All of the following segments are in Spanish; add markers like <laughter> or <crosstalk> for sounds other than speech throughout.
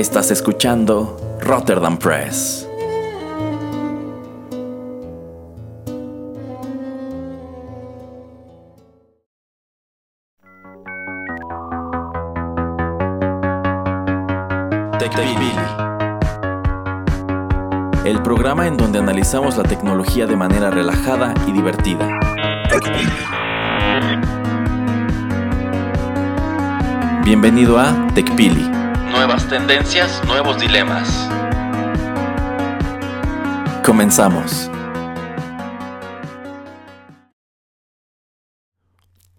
Estás escuchando Rotterdam Press. El programa en donde analizamos la tecnología de manera relajada y divertida. Bienvenido a TechPili. Nuevas tendencias, nuevos dilemas. Comenzamos.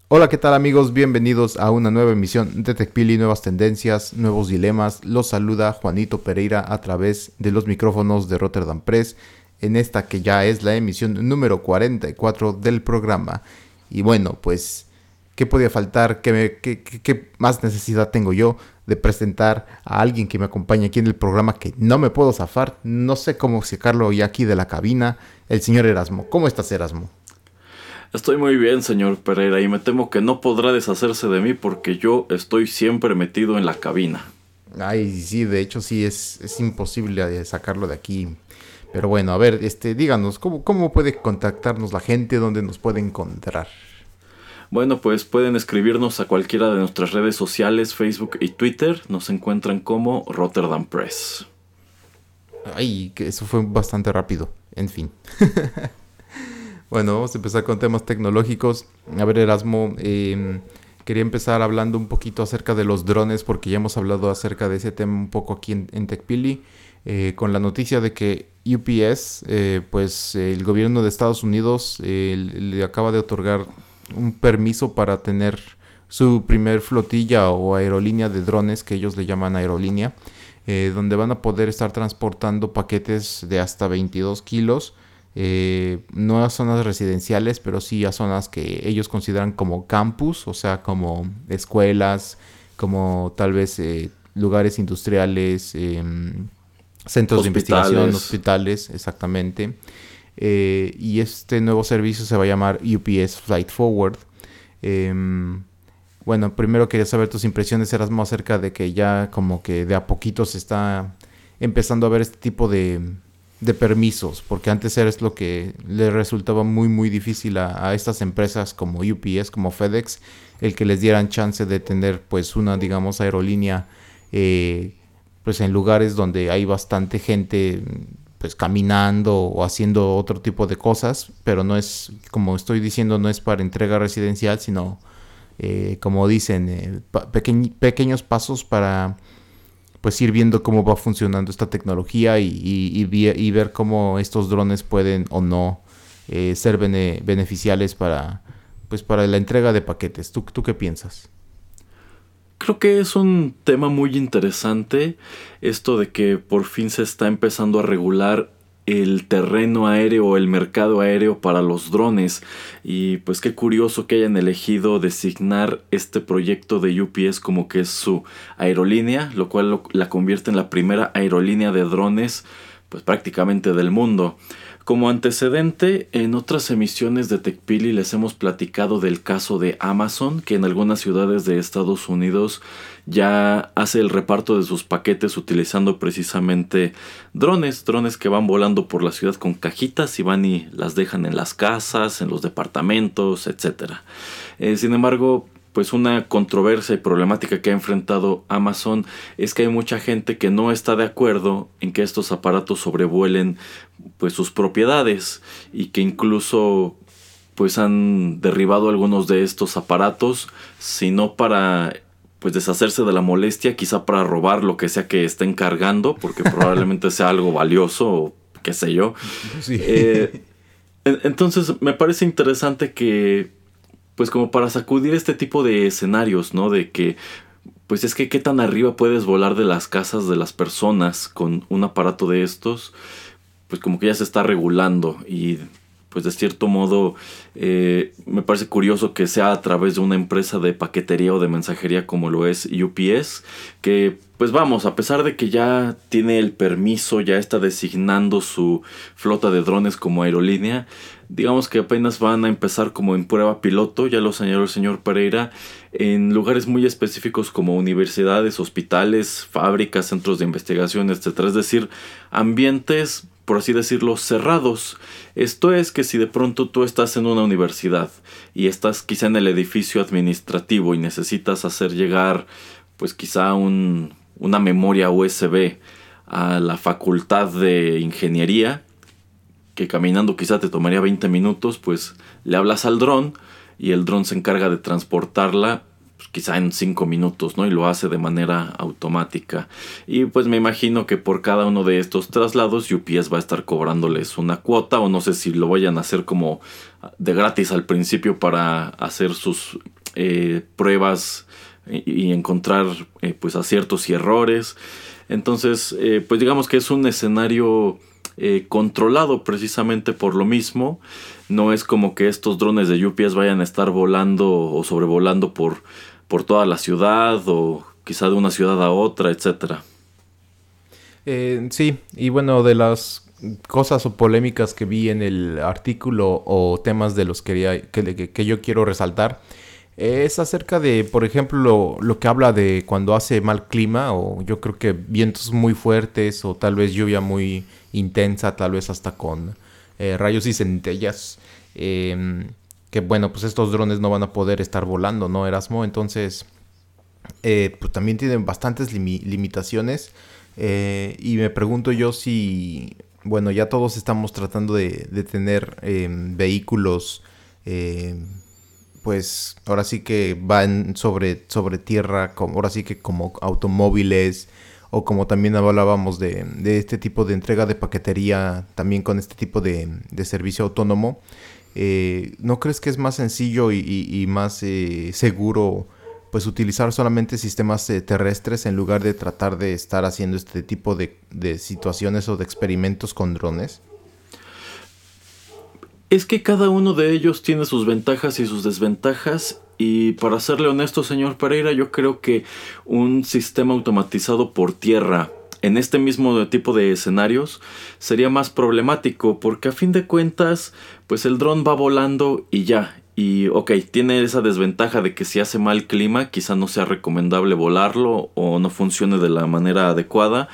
Hola, ¿qué tal amigos? Bienvenidos a una nueva emisión de TechPili, nuevas tendencias, nuevos dilemas. Los saluda Juanito Pereira a través de los micrófonos de Rotterdam Press en esta que ya es la emisión número 44 del programa. Y bueno, pues ¿Qué podía faltar? ¿Qué, qué, más necesidad tengo yo de presentar a alguien que me acompañe aquí en el programa que no me puedo zafar? No sé cómo sacarlo ya aquí de la cabina. El señor Erasmo. ¿Cómo estás, Erasmo? Estoy muy bien, señor Pereira, y me temo que no podrá deshacerse de mí porque yo estoy siempre metido en la cabina. Ay, sí, de hecho sí, es, es imposible sacarlo de aquí. Pero bueno, a ver, este, díganos, ¿cómo, ¿cómo puede contactarnos la gente? ¿Dónde nos puede encontrar? Bueno, pues pueden escribirnos a cualquiera de nuestras redes sociales, Facebook y Twitter. Nos encuentran como Rotterdam Press. Ay, que eso fue bastante rápido. En fin. <laughs> bueno, vamos a empezar con temas tecnológicos. A ver, Erasmo, em, quería empezar hablando un poquito acerca de los drones, porque ya hemos hablado acerca de ese tema un poco aquí en, TechPili. Eh, con la noticia de que UPS, eh, pues el gobierno de Estados Unidos eh, le acaba de otorgar un permiso para tener su primer flotilla o aerolínea de drones, que ellos le llaman aerolínea, eh, donde van a poder estar transportando paquetes de hasta 22 kilos, eh, no a zonas residenciales, pero sí a zonas que ellos consideran como campus, o sea, como escuelas, como tal vez eh, lugares industriales, em, centros de investigación, hospitales, exactamente. Eh, y este nuevo servicio se va a llamar UPS Flight Forward. Em, bueno, primero quería saber tus impresiones, Erasmo, acerca de que ya como que de a poquito se está empezando a ver este tipo de, permisos, porque antes era lo que le resultaba muy muy difícil a, estas empresas como UPS, como FedEx, el que les dieran chance de tener pues una, digamos, aerolínea eh, pues en lugares donde hay bastante gente pues caminando o haciendo otro tipo de cosas, pero no es, como estoy diciendo, no es para entrega residencial, sino, eh, como dicen, eh, pequeños pasos para pues ir viendo cómo va funcionando esta tecnología y, ver cómo estos drones pueden o no eh, ser beneficiales para, pues para la entrega de paquetes. ¿Tú, ¿Tú qué piensas? Creo que es un tema muy interesante esto de que por fin se está empezando a regular el terreno aéreo el mercado aéreo para los drones y pues qué curioso que hayan elegido designar este proyecto de UPS como que es su aerolínea, lo cual la convierte en la primera aerolínea de drones pues prácticamente del mundo. Como antecedente, en otras emisiones de TechPili les hemos platicado del caso de Amazon, que en algunas ciudades de Estados Unidos ya hace el reparto de sus paquetes utilizando precisamente drones, drones que van volando por la ciudad con cajitas y van y las dejan en las casas, en los departamentos, etc. Eh, sin embargo, pues una controversia y problemática que ha enfrentado Amazon es que hay mucha gente que no está de acuerdo en que estos aparatos sobrevuelen pues sus propiedades y que incluso pues han derribado algunos de estos aparatos sino para pues deshacerse de la molestia quizá para robar lo que sea que estén cargando porque probablemente sea algo valioso o qué sé yo. Eh, entonces me parece interesante que pues como para sacudir este tipo de escenarios, ¿no? De que, pues es que qué tan arriba puedes volar de las casas de las personas con un aparato de estos, pues como que ya se está regulando y pues de cierto modo eh, me parece curioso que sea a través de una empresa de paquetería o de mensajería como lo es UPS, que pues vamos, a pesar de que ya tiene el permiso, ya está designando su flota de drones como aerolínea, digamos que apenas van a empezar como en prueba piloto, ya lo señaló el señor Pereira, en lugares muy específicos como universidades, hospitales, fábricas, centros de investigación, etc. Es decir, ambientes, por así decirlo, cerrados. Esto es que si de pronto tú estás en una universidad y estás quizá en el edificio administrativo y necesitas hacer llegar pues quizá un, una memoria USB a la facultad de ingeniería, que caminando quizá te tomaría 20 minutos, pues le hablas al dron y el dron se encarga de transportarla pues, quizá en 5 minutos, ¿no? Y lo hace de manera automática. Y pues me imagino que por cada uno de estos traslados UPS va a estar cobrándoles una cuota o no sé si lo vayan a hacer como de gratis al principio para hacer sus eh, pruebas y, encontrar eh, pues aciertos y errores. Entonces, eh, pues digamos que es un escenario eh, controlado precisamente por lo mismo. No es como que estos drones de UPS vayan a estar volando o sobrevolando por, por toda la ciudad o quizá de una ciudad a otra, etcétera. sí, y bueno, de las cosas o polémicas que vi en el artículo o temas de los que yo quiero resaltar, es acerca de, por ejemplo, lo, que habla de cuando hace mal clima o yo creo que vientos muy fuertes o tal vez lluvia muy intensa, tal vez hasta con eh, rayos y centellas. Em, que bueno, pues estos drones no van a poder estar volando, ¿no, Erasmo? Entonces, eh, pues también tienen bastantes limitaciones. Eh, y me pregunto yo si, bueno, ya todos estamos tratando de, de tener em, vehículos em, pues ahora sí que van sobre, sobre tierra, como, ahora sí que como automóviles o como también hablábamos de, de este tipo de entrega de paquetería, también con este tipo de, de servicio autónomo. Eh, ¿No crees que es más sencillo y, más eh, seguro pues utilizar solamente sistemas eh, terrestres en lugar de tratar de estar haciendo este tipo de, de situaciones o de experimentos con drones? Es que cada uno de ellos tiene sus ventajas y sus desventajas y para serle honesto, señor Pereira, yo creo que un sistema automatizado por tierra en este mismo tipo de escenarios sería más problemático porque a fin de cuentas, pues el dron va volando y ya. Y ok, tiene esa desventaja de que si hace mal clima, quizá no sea recomendable volarlo o no funcione de la manera adecuada.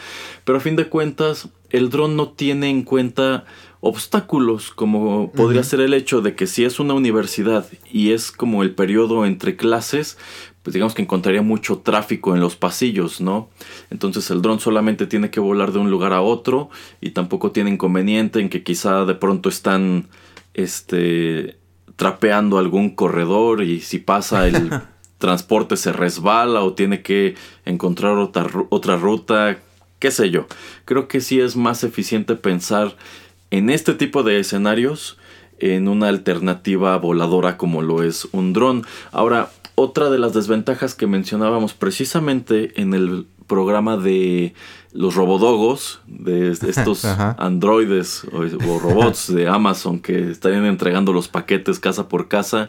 Pero a fin de cuentas, el dron no tiene en cuenta obstáculos, como podría ser el hecho de que si es una universidad y es como el periodo entre clases, pues digamos que encontraría mucho tráfico en los pasillos, ¿no? Entonces el dron solamente tiene que volar de un lugar a otro y tampoco tiene inconveniente en que quizá de pronto están este trapeando algún corredor y si pasa el <laughs> transporte se resbala o tiene que encontrar otra, otra ruta, qué sé yo. Creo que sí es más eficiente pensar en este tipo de escenarios en una alternativa voladora como lo es un dron. Ahora, otra de las desventajas que mencionábamos precisamente en el programa de los robodogos, de <laughs> estos androides o, robots de Amazon que estarían entregando los paquetes casa por casa,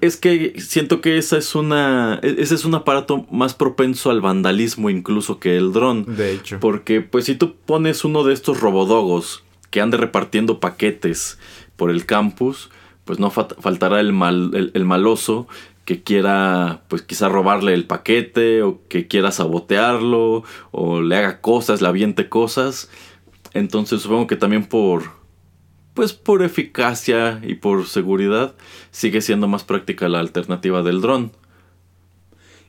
es que siento que esa es una, e, ese es un aparato más propenso al vandalismo incluso que el dron. De hecho. Porque pues si tú pones uno de estos robodogos que ande repartiendo paquetes por el campus, pues no faltará el, mal, el, maloso que quiera, pues quizá robarle el paquete o que quiera sabotearlo o le haga cosas, le aviente cosas. Entonces supongo que también por, pues por eficacia y por seguridad sigue siendo más práctica la alternativa del dron.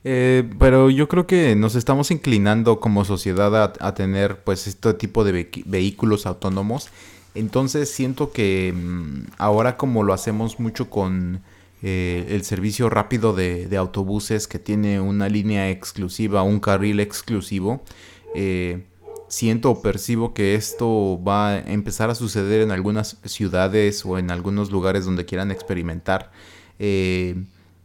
Eh, pero yo creo que nos estamos inclinando como sociedad a, tener pues este tipo de vehículos autónomos. Entonces siento que mm, ahora como lo hacemos mucho con eh, el servicio rápido de, autobuses que tiene una línea exclusiva, un carril exclusivo, eh, siento o percibo que esto va a empezar a suceder en algunas ciudades o en algunos lugares donde quieran experimentar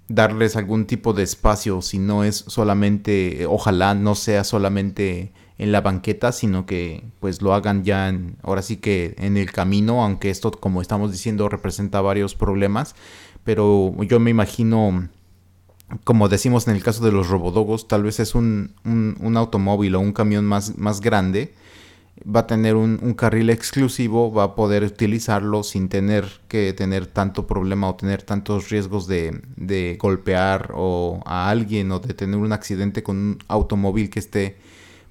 darles algún tipo de espacio, si no es solamente, ojalá no sea solamente en la banqueta, sino que pues lo hagan ya en, ahora sí que en el camino, aunque esto como estamos diciendo representa varios problemas, pero yo me imagino como decimos en el caso de los robodogos, tal vez es un, un, automóvil o un camión más, más grande, va a tener un, un, carril exclusivo, va a poder utilizarlo sin tener que tener tanto problema o tener tantos riesgos de, de golpear o a alguien o de tener un accidente con un automóvil que esté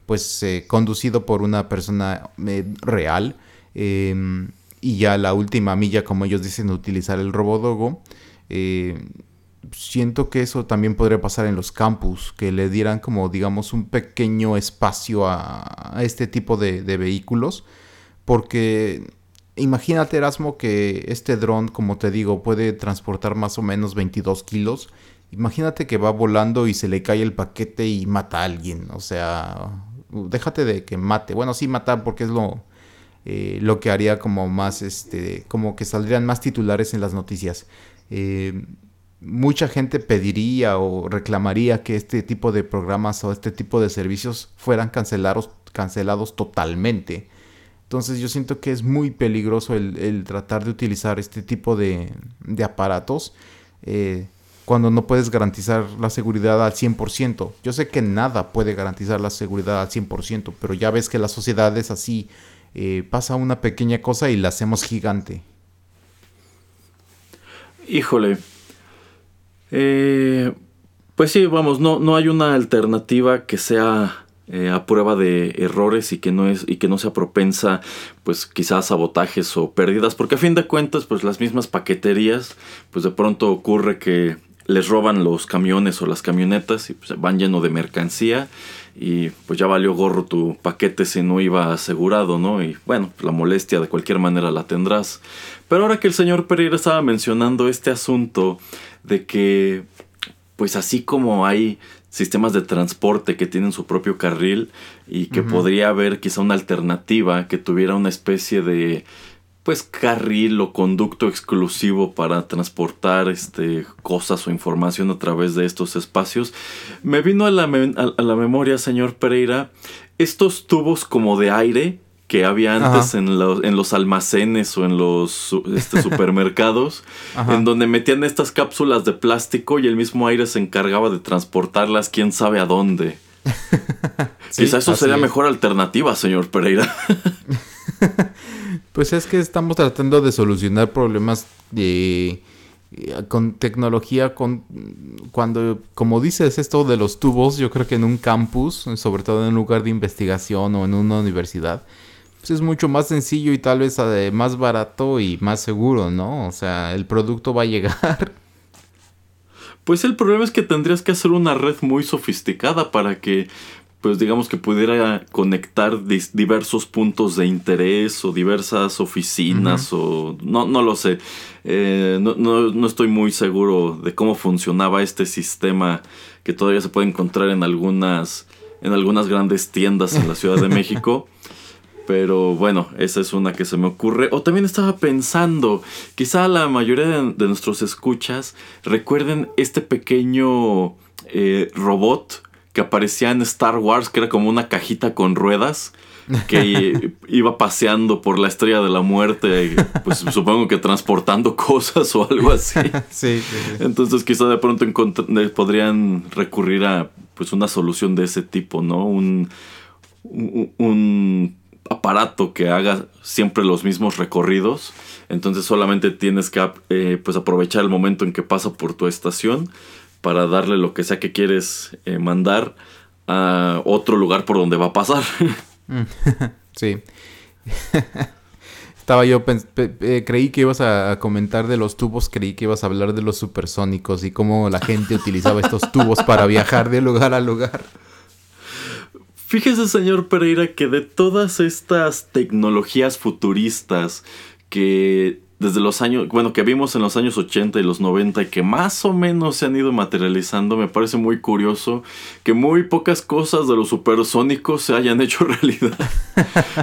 pues eh, conducido por una persona eh, real. Em, y ya la última milla, como ellos dicen, utilizar el robodogo. Siento que eso también podría pasar en los campus, que le dieran como digamos un pequeño espacio a, este tipo de, vehículos, porque imagínate Erasmo que este dron, como te digo, puede transportar más o menos 22 kilos. Imagínate que va volando y se le cae el paquete y mata a alguien, o sea, déjate de que mate, bueno sí mata porque es lo... Eh, lo que haría como más, este, como que saldrían más titulares en las noticias. Eh, mucha gente pediría o reclamaría que este tipo de programas o este tipo de servicios fueran cancelados, cancelados totalmente. Entonces yo siento que es muy peligroso el, tratar de utilizar este tipo de, aparatos eh, cuando no puedes garantizar la seguridad al 100%. Yo sé que nada puede garantizar la seguridad al 100%, pero ya ves que la sociedad es así. Eh, pasa una pequeña cosa y la hacemos gigante. Híjole, eh, pues sí, vamos, no, no hay una alternativa que sea eh, a prueba de errores y que no es y que no sea propensa pues quizás sabotajes o pérdidas porque a fin de cuentas pues las mismas paqueterías pues de pronto ocurre que les roban los camiones o las camionetas y pues, van lleno de mercancía y pues ya valió gorro tu paquete si no iba asegurado, ¿no? Y bueno, la molestia de cualquier manera la tendrás. Pero ahora que el señor Pereira estaba mencionando este asunto de que, pues así como hay sistemas de transporte que tienen su propio carril y que podría haber quizá una alternativa que tuviera una especie de pues carril o conducto exclusivo para transportar este cosas o información a través de estos espacios. Me vino a la, a la memoria, señor Pereira, estos tubos como de aire que había antes en los, en los, almacenes o en los este, <laughs> supermercados, en donde metían estas cápsulas de plástico y el mismo aire se encargaba de transportarlas quién sabe a dónde. <laughs> Quizá eso sería mejor alternativa, señor Pereira. <laughs> pues es que estamos tratando de solucionar problemas de eh, con tecnología con cuando como dices esto de los tubos yo creo que en un campus sobre todo en un lugar de investigación o en una universidad pues, es mucho más sencillo y tal vez eh, más barato y más seguro, ¿no? O sea, el producto va a llegar. <laughs> Pues el problema es que tendrías que hacer una red muy sofisticada para que, pues digamos que pudiera conectar diversos puntos de interés o diversas oficinas o no, no lo sé. Eh, no, no, no estoy muy seguro de cómo funcionaba este sistema que todavía se puede encontrar en algunas, en algunas grandes tiendas en la Ciudad de <laughs> México. Pero bueno, esa es una que se me ocurre. O también estaba pensando, quizá la mayoría de, nuestros escuchas recuerden este pequeño eh, robot que aparecía en Star Wars, que era como una cajita con ruedas que <laughs> iba paseando por la estrella de la muerte, pues supongo que transportando <laughs> cosas o algo así. <laughs> Sí, Entonces quizá de pronto podrían recurrir a pues una solución de ese tipo, ¿no? un, un aparato que haga siempre los mismos recorridos. Entonces solamente tienes que eh, pues aprovechar el momento en que pasa por tu estación para darle lo que sea que quieres eh, mandar a otro lugar por donde va a pasar. <laughs> <laughs> sí. <laughs> Estaba yo, creí que ibas a comentar de los tubos, creí que ibas a hablar de los supersónicos y cómo la gente utilizaba estos tubos para viajar de lugar a lugar. Fíjese, señor Pereira, que de todas estas tecnologías futuristas que desde los años, bueno, que vimos en los años 80 y los 90 y que más o menos se han ido materializando, me parece muy curioso que muy pocas cosas de los supersónicos se hayan <laughs> hecho realidad.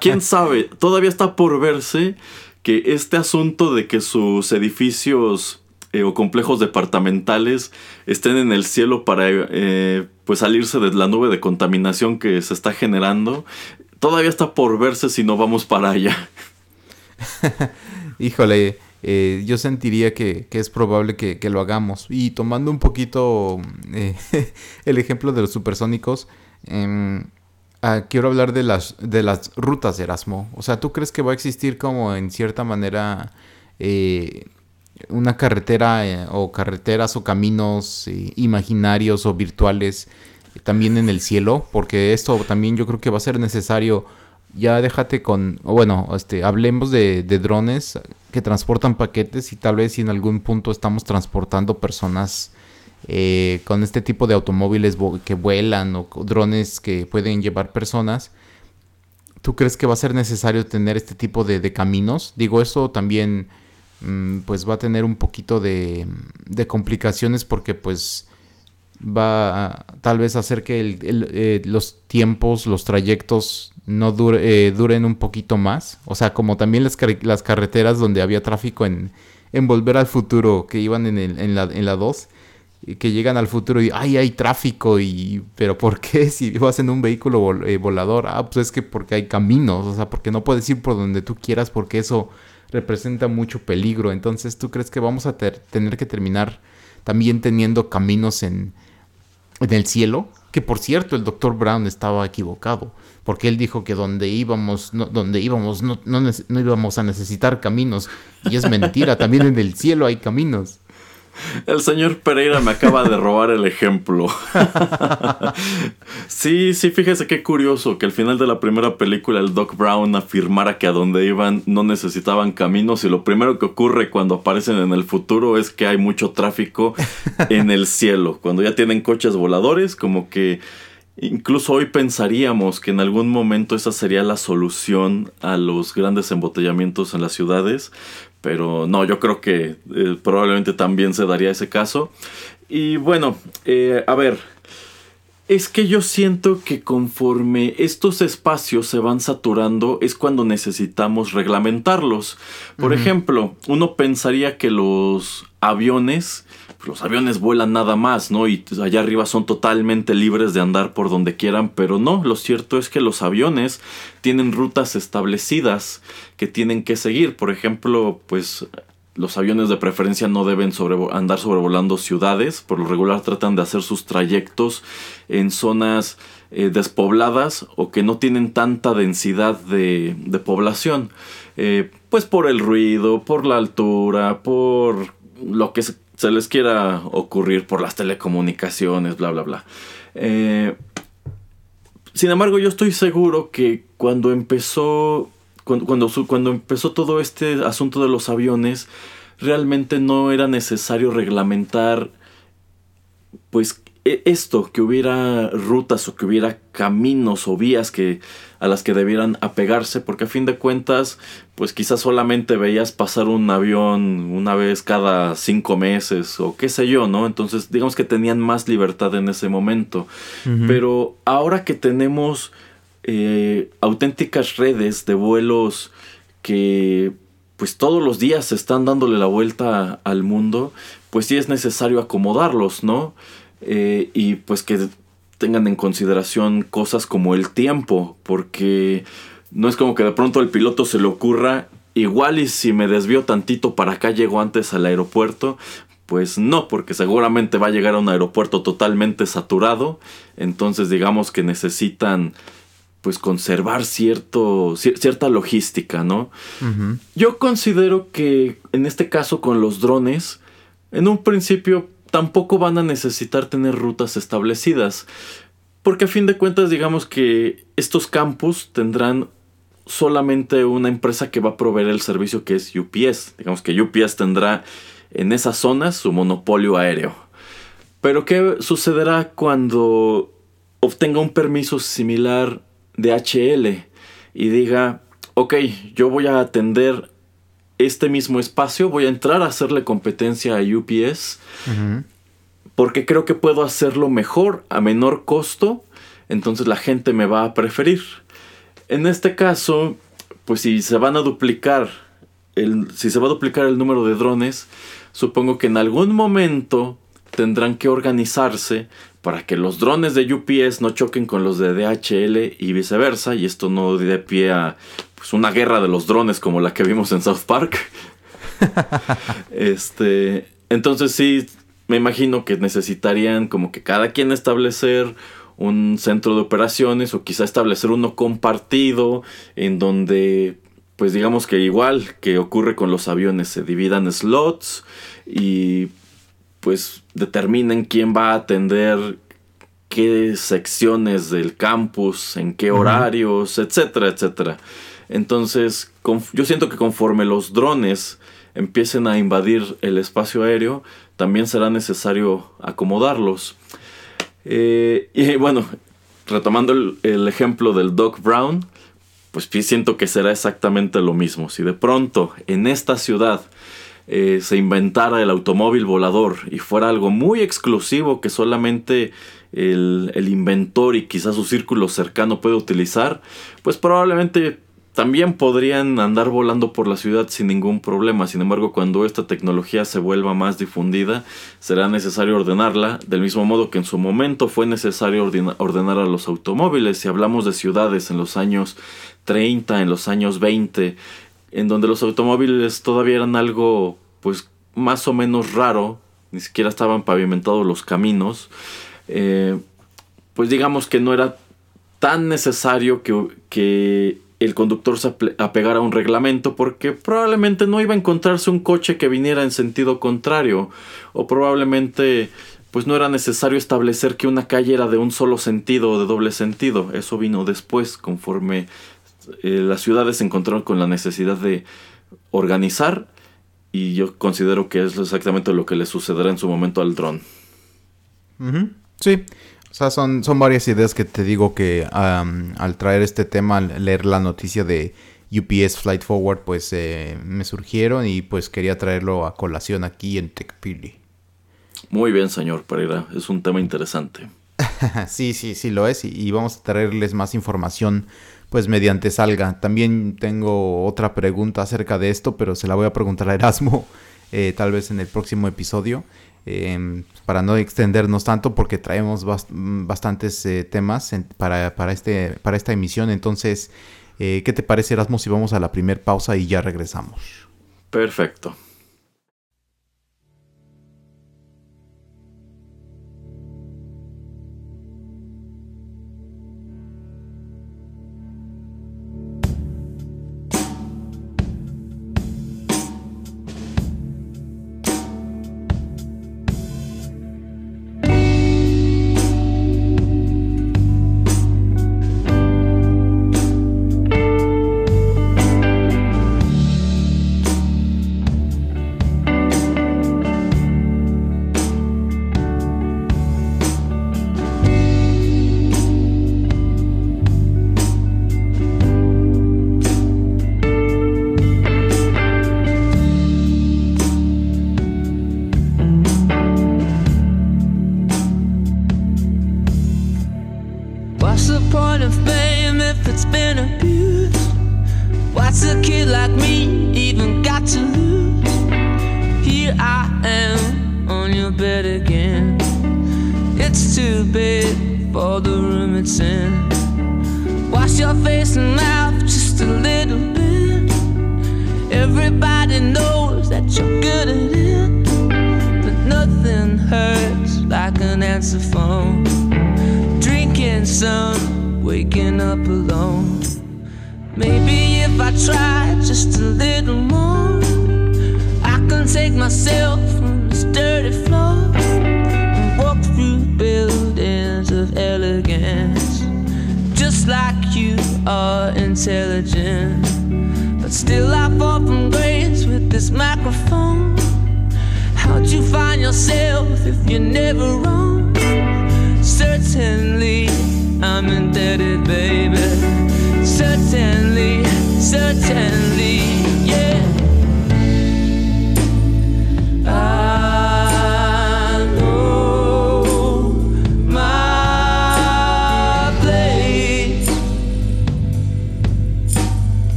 ¿Quién sabe? Todavía está por verse que este asunto de que sus edificios eh, o complejos departamentales estén en el cielo para eh, pues salirse de la nube de contaminación que se está generando. Todavía está por verse si no vamos para allá. <laughs> Híjole, eh, yo sentiría que, es probable que, lo hagamos. Y tomando un poquito eh, <laughs> el ejemplo de los supersónicos, ah, quiero hablar de las, de las rutas de Erasmo. O sea, ¿tú crees que va a existir como en cierta manera eh, una carretera o carreteras o caminos imaginarios o virtuales también en el cielo? Porque esto también yo creo que va a ser necesario ya déjate con, bueno, este, hablemos de, drones que transportan paquetes y tal vez si en algún punto estamos transportando personas eh, con este tipo de automóviles que vuelan o drones que pueden llevar personas. ¿Tú crees que va a ser necesario tener este tipo de, caminos? Digo, eso también mm, pues va a tener un poquito de, de complicaciones porque pues va tal vez hacer que eh, los tiempos, los trayectos no eh, duren un poquito más. O sea, como también las, carreteras donde había tráfico en, Volver al Futuro, que iban en, el, en, la, en la 2, que llegan al futuro y, ay, hay tráfico, y, pero ¿por qué <laughs> si vas en un vehículo eh, volador? Ah, pues es que porque hay caminos, o sea, porque no puedes ir por donde tú quieras porque eso representa mucho peligro. Entonces, ¿tú crees que vamos a tener que terminar también teniendo caminos en, en el cielo? Que por cierto, el doctor Brown estaba equivocado, porque él dijo que donde íbamos, no, donde íbamos no, no íbamos a necesitar caminos. Y es mentira, también en el cielo hay caminos. <laughs> El señor Pereira me acaba de robar el ejemplo. <laughs> sí, sí, fíjese qué curioso que al final de la primera película el Doc Brown afirmara que a donde iban no necesitaban caminos y lo primero que ocurre cuando aparecen en el futuro es que hay mucho tráfico en el cielo. Cuando ya tienen coches voladores, como que Incluso hoy pensaríamos que en algún momento esa sería la solución a los grandes embotellamientos en las ciudades, pero no, yo creo que eh, probablemente también se daría ese caso. Y bueno, eh, a ver, es que yo siento que conforme estos espacios se van saturando es cuando necesitamos reglamentarlos. Por ejemplo, uno pensaría que los aviones los aviones vuelan nada más, ¿no? Y allá arriba son totalmente libres de andar por donde quieran, pero no, lo cierto es que los aviones tienen rutas establecidas que tienen que seguir. Por ejemplo, pues los aviones de preferencia no deben andar sobrevolando ciudades, por lo regular tratan de hacer sus trayectos en zonas eh, despobladas o que no tienen tanta densidad de, población. Eh, pues por el ruido, por la altura, por lo que se se les quiera ocurrir por las telecomunicaciones, bla, bla, bla. Eh, sin embargo, yo estoy seguro que cuando empezó, cuando, cuando, empezó todo este asunto de los aviones, realmente no era necesario reglamentar, pues, e, esto, que hubiera rutas o que hubiera caminos o vías que a las que debieran apegarse, porque a fin de cuentas, pues quizás solamente veías pasar un avión una vez cada cinco meses o qué sé yo, ¿no? Entonces, digamos que tenían más libertad en ese momento. Pero ahora que tenemos eh, auténticas redes de vuelos que pues todos los días están dándole la vuelta al mundo, pues sí es necesario acomodarlos, ¿no? Eh, y pues que tengan en consideración cosas como el tiempo, porque no es como que de pronto al piloto se le ocurra, igual y si me desvío tantito para acá llego antes al aeropuerto, pues no, porque seguramente va a llegar a un aeropuerto totalmente saturado, entonces digamos que necesitan pues conservar cierto, cierta logística, ¿no? Yo considero que en este caso con los drones, en un principio tampoco van a necesitar tener rutas establecidas. Porque a fin de cuentas digamos que estos campus tendrán solamente una empresa que va a proveer el servicio que es UPS. Digamos que UPS tendrá en esas zonas su monopolio aéreo. Pero ¿qué sucederá cuando obtenga un permiso similar de HL y diga, ok, yo voy a atender este mismo espacio, voy a entrar a hacerle competencia a UPS, porque creo que puedo hacerlo mejor, a menor costo, entonces la gente me va a preferir. En este caso, pues si se van a duplicar, el, si se va a duplicar el número de drones, supongo que en algún momento tendrán que organizarse para que los drones de UPS no choquen con los de DHL y viceversa, y esto no dé pie a pues, una guerra de los drones como la que vimos en South Park. <laughs> este, entonces sí, me imagino que necesitarían como que cada quien establecer un centro de operaciones o quizá establecer uno compartido en donde pues digamos que igual que ocurre con los aviones se dividan slots y pues determinen quién va a atender qué secciones del campus, en qué horarios, etcétera, etcétera. Entonces, yo siento que conforme los drones empiecen a invadir el espacio aéreo, también será necesario acomodarlos. Eh, y bueno, retomando el, ejemplo del Doc Brown, pues siento que será exactamente lo mismo. Si de pronto en esta ciudad eh, se inventara el automóvil volador y fuera algo muy exclusivo que solamente el, el inventor y quizás su círculo cercano puede utilizar, pues probablemente también podrían andar volando por la ciudad sin ningún problema. Sin embargo, cuando esta tecnología se vuelva más difundida, será necesario ordenarla, del mismo modo que en su momento fue necesario ordenar a los automóviles. Si hablamos de ciudades en los años 30, en los años 20, en donde los automóviles todavía eran algo pues más o menos raro, ni siquiera estaban pavimentados los caminos, eh, pues digamos que no era tan necesario que, que el conductor se apegara a un reglamento porque probablemente no iba a encontrarse un coche que viniera en sentido contrario o probablemente pues no era necesario establecer que una calle era de un solo sentido o de doble sentido. Eso vino después conforme eh, las ciudades se encontraron con la necesidad de organizar y yo considero que es exactamente lo que le sucederá en su momento al dron. Sí, sea, son, son varias ideas que te digo que al traer este tema, al leer la noticia de UPS Flight Forward, pues eh, me surgieron y pues quería traerlo a colación aquí en TechPili. Muy bien, señor Pereira, es un tema interesante. <laughs> sí, sí, sí lo es y, vamos a traerles más información pues mediante salga. También tengo otra pregunta acerca de esto, pero se la voy a preguntar a Erasmo eh, tal vez en el próximo episodio. Em, para no extendernos tanto porque traemos bastantes eh, temas para, este, para esta emisión. Entonces, eh, ¿qué te parece Erasmo si vamos a la primera pausa y ya regresamos? Perfecto.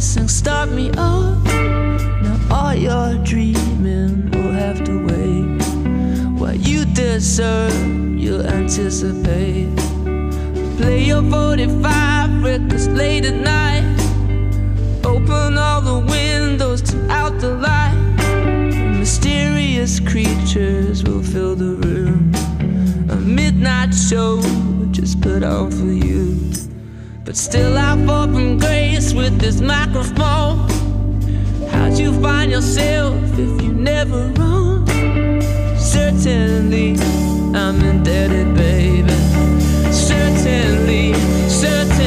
Sang Start Me Up. Now all your dreaming will have to wait. What you deserve, you'll anticipate. Play your 45 records late at night. Open all the windows, to out the light. Mysterious creatures will fill the room. A midnight show just put on for you. But still, I fall from grace with this microphone. How'd you find yourself if you never run? Certainly, I'm indebted, baby. Certainly, certainly,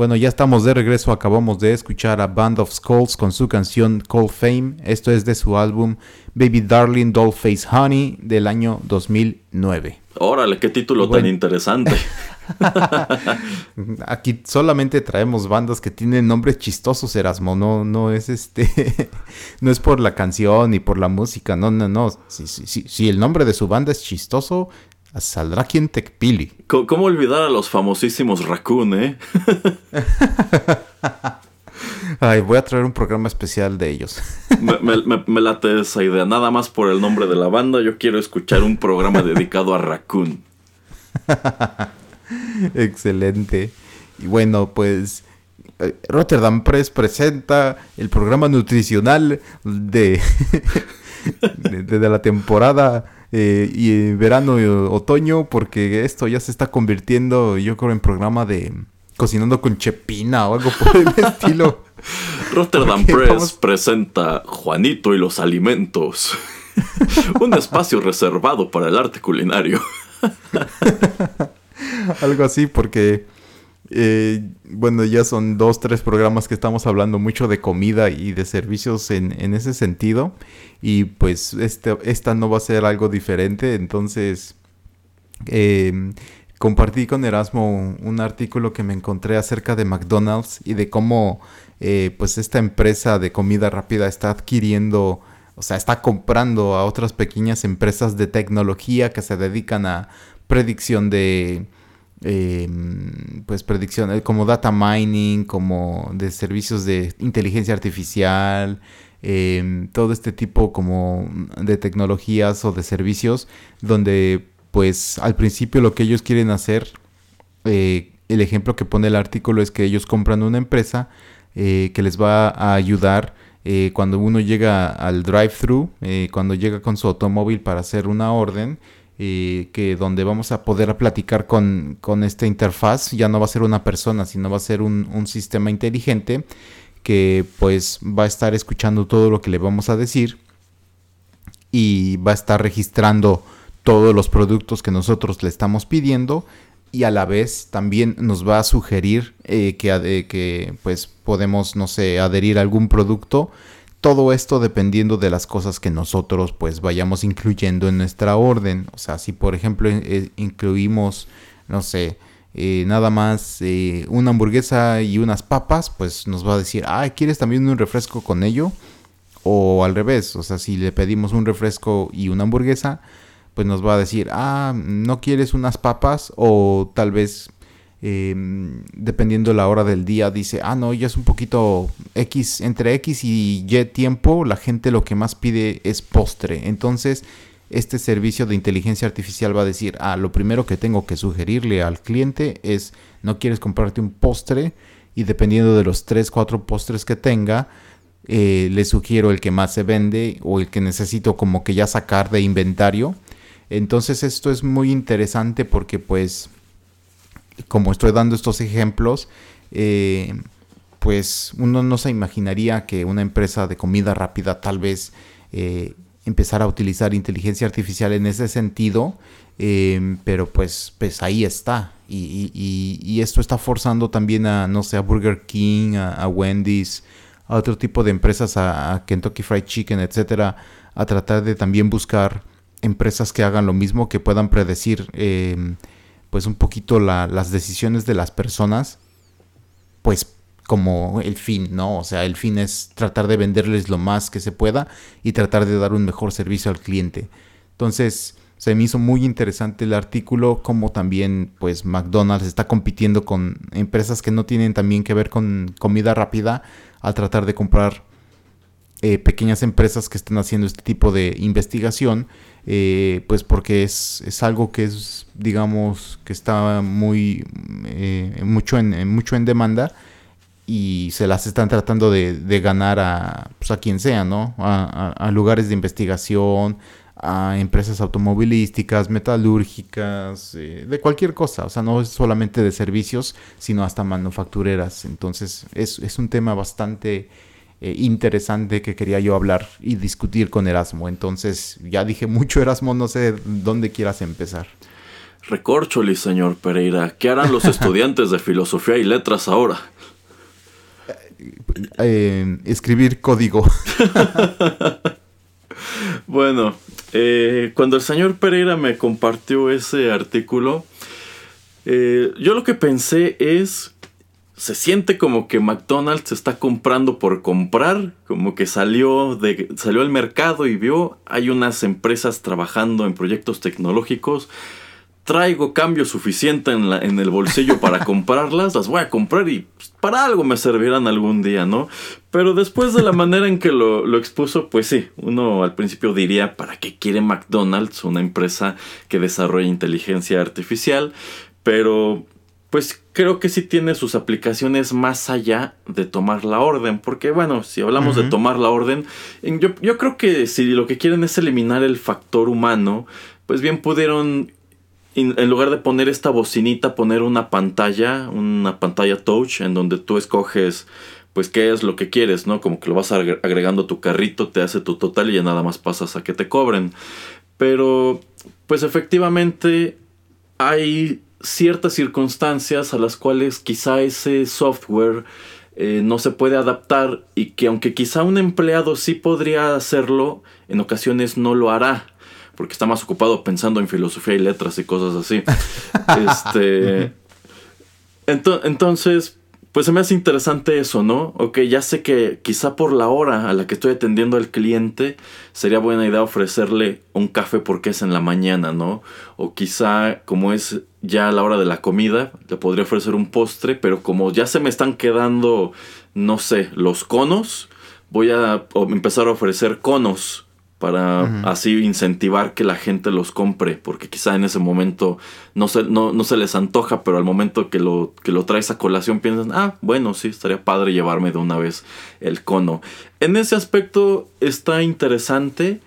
Bueno, ya estamos de regreso. Acabamos de escuchar a Band of Skulls con su canción Cold Fame. Esto es de su álbum Baby Darling Dollface Honey del año 2009. Órale, qué título Bueno. tan interesante. <laughs> <laughs> Aquí solamente traemos bandas que tienen nombres chistosos, Erasmo. No, no es este. <laughs> no es por la canción ni por la música. No, no, no. Si, si, si, si el nombre de su banda es chistoso, saldrá aquí en Tecpili. Co- ¿Cómo olvidar a los famosísimos Raccoon, eh? <laughs> Ay, voy a traer un programa especial de ellos. <laughs> Me, me- me- me late esa idea. Nada más por el nombre de la banda, yo quiero escuchar un programa dedicado a Raccoon. <laughs> Excelente. Y bueno, pues eh, Rotterdam Press presenta el programa nutricional de, de, de la temporada eh, y eh, verano y otoño, porque esto ya se está convirtiendo, yo creo, en programa de cocinando con chepina o algo por el <laughs> estilo. Rotterdam Press vamos. presenta Juanito y los alimentos. <laughs> un espacio reservado para el arte culinario. <laughs> Algo así, porque, eh, bueno, ya son dos, tres programas que estamos hablando mucho de comida y de servicios en, ese sentido. Y pues este, esta no va a ser algo diferente. Entonces, eh, compartí con Erasmo un, un artículo que me encontré acerca de McDonald's y de cómo, eh, pues, esta empresa de comida rápida está adquiriendo o sea, está comprando a otras pequeñas empresas de tecnología que se dedican a predicción de, em, pues predicción, como data mining, como de servicios de inteligencia artificial, em, todo este tipo como de tecnologías o de servicios donde pues al principio lo que ellos quieren hacer, eh, el ejemplo que pone el artículo es que ellos compran una empresa eh, que les va a ayudar eh, cuando uno llega al drive-thru, cuando llega con su automóvil para hacer una orden, eh, que donde vamos a poder platicar con, con, esta interfaz, ya no va a ser una persona, sino va a ser un, sistema inteligente que pues va a estar escuchando todo lo que le vamos a decir y va a estar registrando todos los productos que nosotros le estamos pidiendo y a la vez también nos va a sugerir eh, que, eh, que, pues podemos, no sé, adherir a algún producto. Todo esto dependiendo de las cosas que nosotros pues vayamos incluyendo en nuestra orden. O sea, si por ejemplo eh, incluimos, no sé, eh, nada más una hamburguesa y unas papas, pues nos va a decir, ah, ¿quieres también un refresco con ello? O al revés, o sea, si le pedimos un refresco y una hamburguesa, pues nos va a decir, ah, no quieres unas papas o tal vez eh, dependiendo la hora del día dice, ah, no, ya es un poquito X, entre X y Y tiempo, la gente lo que más pide es postre. Entonces, este servicio de inteligencia artificial va a decir, ah, lo primero que tengo que sugerirle al cliente es, no quieres comprarte un postre y dependiendo de los 3, 4 postres que tenga, eh, le sugiero el que más se vende o el que necesito como que ya sacar de inventario entonces esto es muy interesante porque pues como estoy dando estos ejemplos, eh, pues uno no se imaginaría que una empresa de comida rápida tal vez eh, empezara a utilizar inteligencia artificial en ese sentido, eh, pero pues, pues ahí está. Y, esto está forzando también a, no sé, a Burger King, a, Wendy's, a otro tipo de empresas, a, Kentucky Fried Chicken, etcétera, a tratar de también buscar empresas que hagan lo mismo, que puedan predecir eh, pues un poquito la, las decisiones de las personas, pues como el fin, ¿no? O sea, el fin es tratar de venderles lo más que se pueda y tratar de dar un mejor servicio al cliente. Entonces, se me hizo muy interesante el artículo, como también pues McDonald's está compitiendo con empresas que no tienen también que ver con comida rápida al tratar de comprar eh, pequeñas empresas que están haciendo este tipo de investigación eh, pues porque es, es, algo que es, digamos, que está muy, eh, mucho, en, mucho en demanda y se las están tratando de, de ganar a, pues a quien sea, ¿no? A, lugares de investigación, a empresas automovilísticas, metalúrgicas, eh, de cualquier cosa, o sea, no es solamente de servicios, sino hasta manufactureras. Entonces, es, es un tema bastante eh, interesante que quería yo hablar y discutir con Erasmo. Entonces, ya dije mucho Erasmo, no sé dónde quieras empezar. Recorcholi, señor Pereira, ¿qué harán los <laughs> estudiantes de filosofía y letras ahora? Eh, escribir código. <laughs> bueno, eh, cuando el señor Pereira me compartió ese artículo, eh, yo lo que pensé es se siente como que McDonald's está comprando por comprar, como que salió, de, salió al mercado y vio, hay unas empresas trabajando en proyectos tecnológicos, traigo cambio suficiente en, la, en el bolsillo para <laughs> comprarlas, las voy a comprar y pues, para algo me servirán algún día, ¿no? Pero después de la manera en que lo, lo expuso, pues sí, uno al principio diría, ¿para qué quiere McDonald's, una empresa que desarrolla inteligencia artificial? Pero pues creo que sí tiene sus aplicaciones más allá de tomar la orden. Porque bueno, si hablamos uh -huh. de tomar la orden, yo, yo, creo que si lo que quieren es eliminar el factor humano, pues bien pudieron, en lugar de poner esta bocinita, poner una pantalla, una pantalla touch, en donde tú escoges pues qué es lo que quieres, ¿no? Como que lo vas agregando a tu carrito, te hace tu total y ya nada más pasas a que te cobren. Pero, pues efectivamente hay ciertas circunstancias a las cuales quizá ese software eh, no se puede adaptar y que aunque quizá un empleado sí podría hacerlo, en ocasiones no lo hará. Porque está más ocupado pensando en filosofía y letras y cosas así. <laughs> este, ento entonces, pues se me hace interesante eso, ¿no? Ok, ya sé que quizá por la hora a la que estoy atendiendo al cliente sería buena idea ofrecerle un café porque es en la mañana, ¿no? O quizá como es ya la hora de la comida, le podría ofrecer un postre, pero como ya se me están quedando, no sé, los conos, voy a empezar a ofrecer conos para así incentivar que la gente los compre, porque quizá en ese momento no se, no, no se les antoja, pero al momento que lo, que lo traes a colación piensan, ah, bueno, sí, estaría padre llevarme de una vez el cono. En ese aspecto está interesante.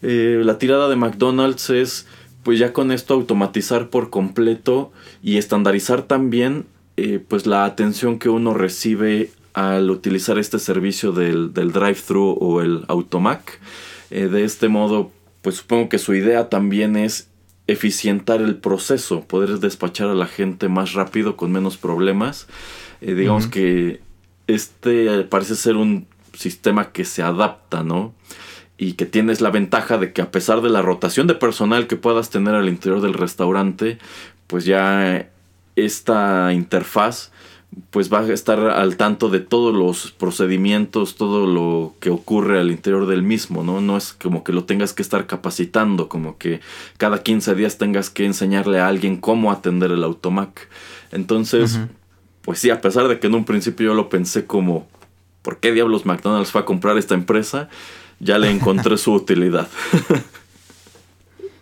Eh, la tirada de McDonald's es, pues ya con esto automatizar por completo y estandarizar también, eh, pues la atención que uno recibe al utilizar este servicio del, del drive-thru o el automac. Eh, de este modo, pues supongo que su idea también es eficientar el proceso, poder despachar a la gente más rápido con menos problemas. Eh, digamos que este parece ser un sistema que se adapta, ¿no? Y que tienes la ventaja de que a pesar de la rotación de personal que puedas tener al interior del restaurante, pues ya esta interfaz pues va a estar al tanto de todos los procedimientos, todo lo que ocurre al interior del mismo, ¿no? No es como que lo tengas que estar capacitando, como que cada 15 días tengas que enseñarle a alguien cómo atender el automac. Entonces, pues sí, a pesar de que en un principio yo lo pensé como, ¿por qué diablos McDonald's fue a comprar esta empresa? Ya le encontré <laughs> su utilidad.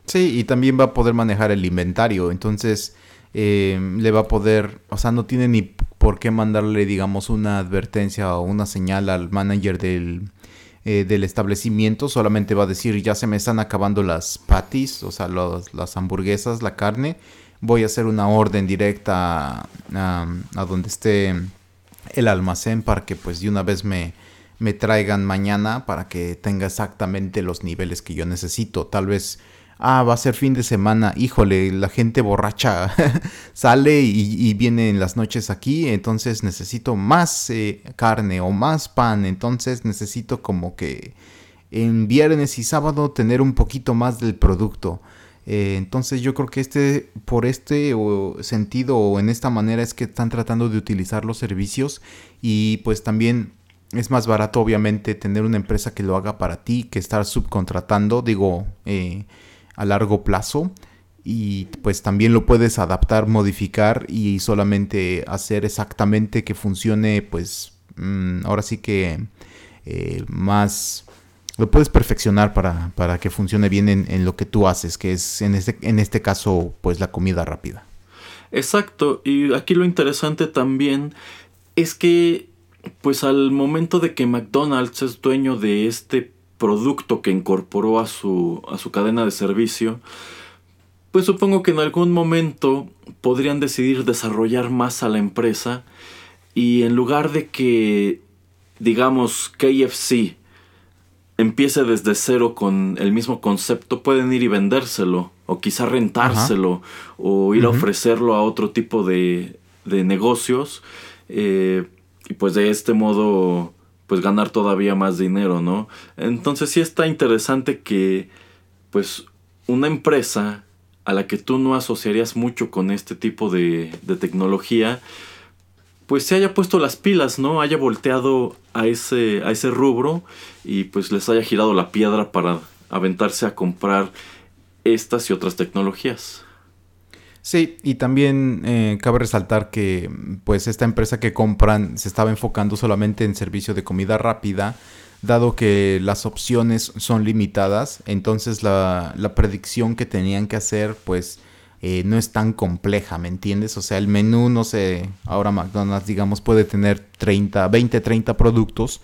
sí, y también va a poder manejar el inventario, entonces... Eh, le va a poder, o sea, no tiene ni por qué mandarle, digamos, una advertencia o una señal al manager del, eh, del establecimiento. Solamente va a decir, ya se me están acabando las patties, o sea, las hamburguesas, la carne. Voy a hacer una orden directa a, a, donde esté el almacén para que pues de una vez me, me traigan mañana para que tenga exactamente los niveles que yo necesito. Tal vez ah, va a ser fin de semana, híjole, la gente borracha <laughs> sale y, viene en las noches aquí, entonces necesito más eh, carne o más pan, entonces necesito como que en viernes y sábado tener un poquito más del producto. Eh, entonces yo creo que este, por este sentido o en esta manera es que están tratando de utilizar los servicios y pues también es más barato obviamente tener una empresa que lo haga para ti que estar subcontratando, digo, eh, a largo plazo y pues también lo puedes adaptar, modificar y solamente hacer exactamente que funcione pues mm, ahora sí que eh, más lo puedes perfeccionar para, para que funcione bien en, en, lo que tú haces, que es en este, en este caso pues la comida rápida. Exacto, y aquí lo interesante también es que pues al momento de que McDonald's es dueño de este producto que incorporó a su, a su cadena de servicio, pues supongo que en algún momento podrían decidir desarrollar más a la empresa y en lugar de que, digamos, KFC empiece desde cero con el mismo concepto, pueden ir y vendérselo, o quizá rentárselo, o ir a ofrecerlo a otro tipo de, de negocios. Eh, y pues de este modo pues ganar todavía más dinero, ¿no? Entonces sí está interesante que pues una empresa a la que tú no asociarías mucho con este tipo de, de tecnología, pues se haya puesto las pilas, ¿no? Haya volteado a ese, a ese rubro y pues les haya girado la piedra para aventarse a comprar estas y otras tecnologías. Sí, y también eh, cabe resaltar que pues esta empresa que compran se estaba enfocando solamente en servicio de comida rápida, dado que las opciones son limitadas, entonces la, predicción que tenían que hacer pues eh, no es tan compleja, ¿me entiendes? O sea, el menú, no sé, ahora McDonald's digamos puede tener 30, 20, 30 productos.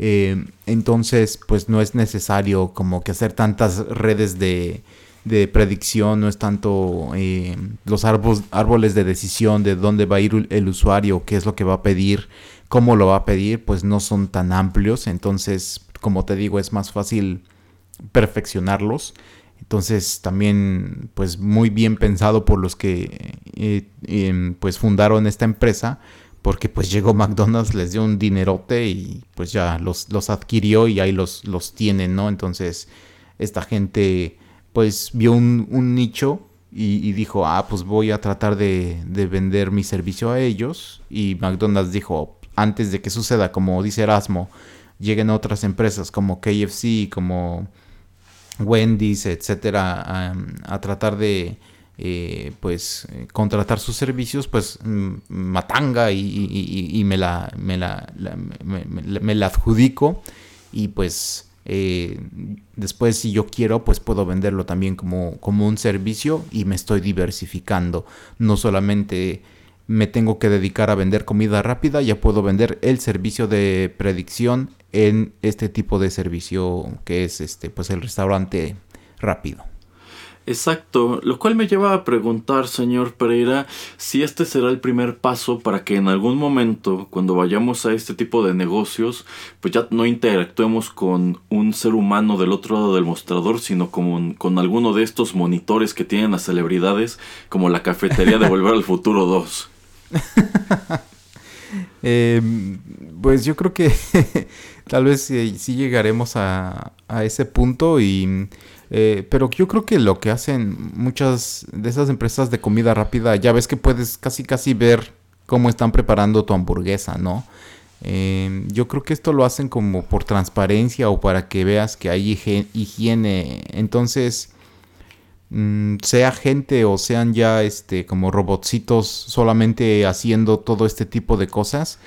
Eh, entonces, pues no es necesario como que hacer tantas redes de, de predicción, no es tanto eh, los árboles de decisión de dónde va a ir el usuario, qué es lo que va a pedir, cómo lo va a pedir, pues no son tan amplios. Entonces, como te digo, es más fácil perfeccionarlos. Entonces, también, pues muy bien pensado por los que eh, em, pues fundaron esta empresa. Porque pues llegó McDonald's, les dio un dinerote y pues ya los, los adquirió y ahí los, los tienen, ¿no? Entonces, esta gente pues vio un, nicho y, dijo, ah, pues voy a tratar de, de vender mi servicio a ellos. Y McDonald's dijo, antes de que suceda, como dice Erasmo, lleguen otras empresas como KFC, como Wendy's, etcétera, a, tratar de eh, pues contratar sus servicios, pues mm, matanga y, me la me la, me- me la adjudico y pues eh, después si yo quiero pues puedo venderlo también como, como un servicio y me estoy diversificando. No solamente me tengo que dedicar a vender comida rápida ya puedo vender el servicio de predicción en este tipo de servicio que es este pues el restaurante rápido Exacto, lo cual me lleva a preguntar, señor Pereira, si este será el primer paso para que en algún momento, cuando vayamos a este tipo de negocios, pues ya no interactuemos con un ser humano del otro lado del mostrador, sino con, con alguno de estos monitores que tienen las celebridades, como la cafetería de Volver al Futuro 2. <laughs> Eh, pues yo creo que <laughs> tal vez eh, sí llegaremos a, a ese punto y eh, pero yo creo que lo que hacen muchas de esas empresas de comida rápida ya ves que puedes casi casi ver cómo están preparando tu hamburguesa, ¿no? Eh, yo creo que esto lo hacen como por transparencia o para que veas que hay higiene. Entonces, mm, sea gente o sean ya este como robotcitos solamente haciendo todo este tipo de cosas,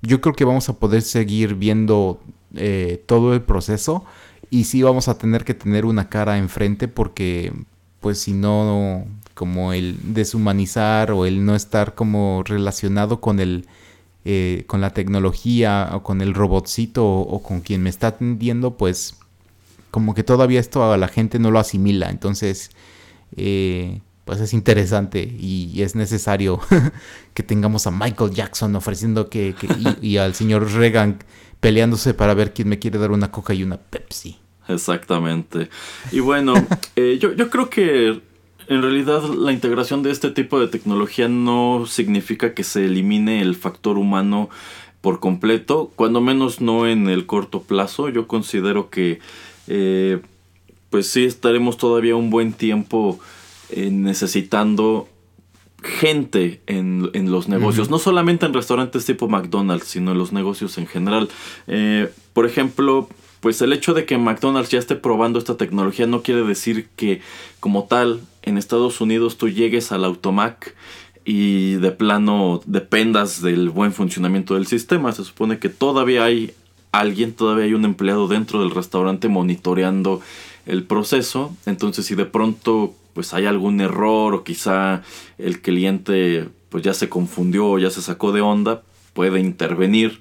yo creo que vamos a poder seguir viendo eh, todo el proceso y sí vamos a tener que tener una cara enfrente porque pues si no como el deshumanizar o el no estar como relacionado con el eh, con la tecnología o con el robotcito o, con quien me está atendiendo pues como que todavía esto a la gente no lo asimila. Entonces eh, pues es interesante y, es necesario <laughs> que tengamos a Michael Jackson ofreciendo que, y al señor Reagan peleándose para ver quién me quiere dar una coca y una Pepsi. Exactamente. Y bueno, <laughs> eh, yo, yo creo que en realidad la integración de este tipo de tecnología no significa que se elimine el factor humano por completo, cuando menos no en el corto plazo. Yo considero que eh, pues sí estaremos todavía un buen tiempo eh, necesitando gente en, en los negocios, no solamente en restaurantes tipo McDonald's, sino en los negocios en general. Eh, por ejemplo, pues el hecho de que McDonald's ya esté probando esta tecnología no quiere decir que como tal en Estados Unidos tú llegues al automac y de plano dependas del buen funcionamiento del sistema. Se supone que todavía hay alguien, todavía hay un empleado dentro del restaurante monitoreando el proceso. Entonces si de pronto pues hay algún error o quizá el cliente pues ya se confundió o ya se sacó de onda, puede intervenir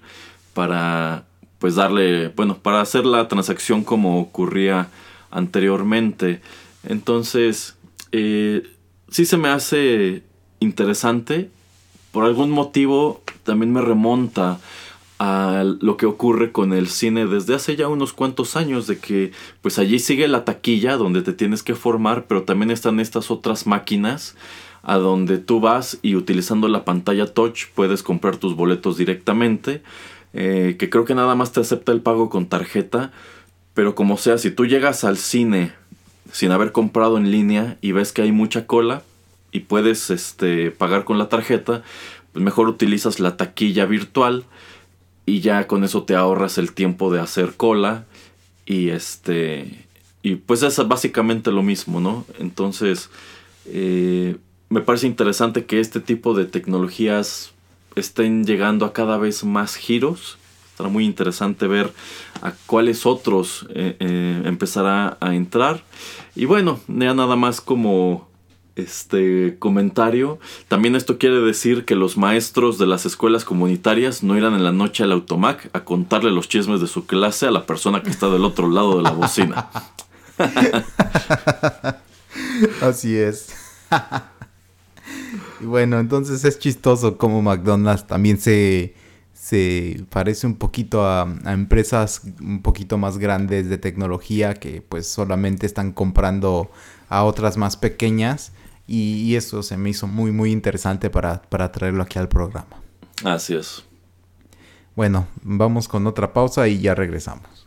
para pues darle, bueno, para hacer la transacción como ocurría anteriormente. Entonces, eh, sí se me hace interesante. Por algún motivo también me remonta a lo que ocurre con el cine desde hace ya unos cuantos años de que pues allí sigue la taquilla donde te tienes que formar pero también están estas otras máquinas a donde tú vas y utilizando la pantalla touch puedes comprar tus boletos directamente eh, que creo que nada más te acepta el pago con tarjeta pero como sea si tú llegas al cine sin haber comprado en línea y ves que hay mucha cola y puedes este pagar con la tarjeta pues mejor utilizas la taquilla virtual y ya con eso te ahorras el tiempo de hacer cola y este y pues es básicamente lo mismo no entonces eh, me parece interesante que este tipo de tecnologías estén llegando a cada vez más giros. Estará muy interesante ver a cuáles otros eh, eh, empezará a entrar. Y bueno ya nada más como este comentario. También esto quiere decir que los maestros de las escuelas comunitarias no irán en la noche al automac a contarle los chismes de su clase a la persona que está del otro lado de la bocina. <laughs> Así es. <laughs> y bueno, entonces es chistoso como McDonald's también se, se parece un poquito a, a empresas un poquito más grandes de tecnología que pues solamente están comprando a otras más pequeñas y, y eso se me hizo muy muy interesante para, para traerlo aquí al programa. Así es. Bueno, vamos con otra pausa y ya regresamos.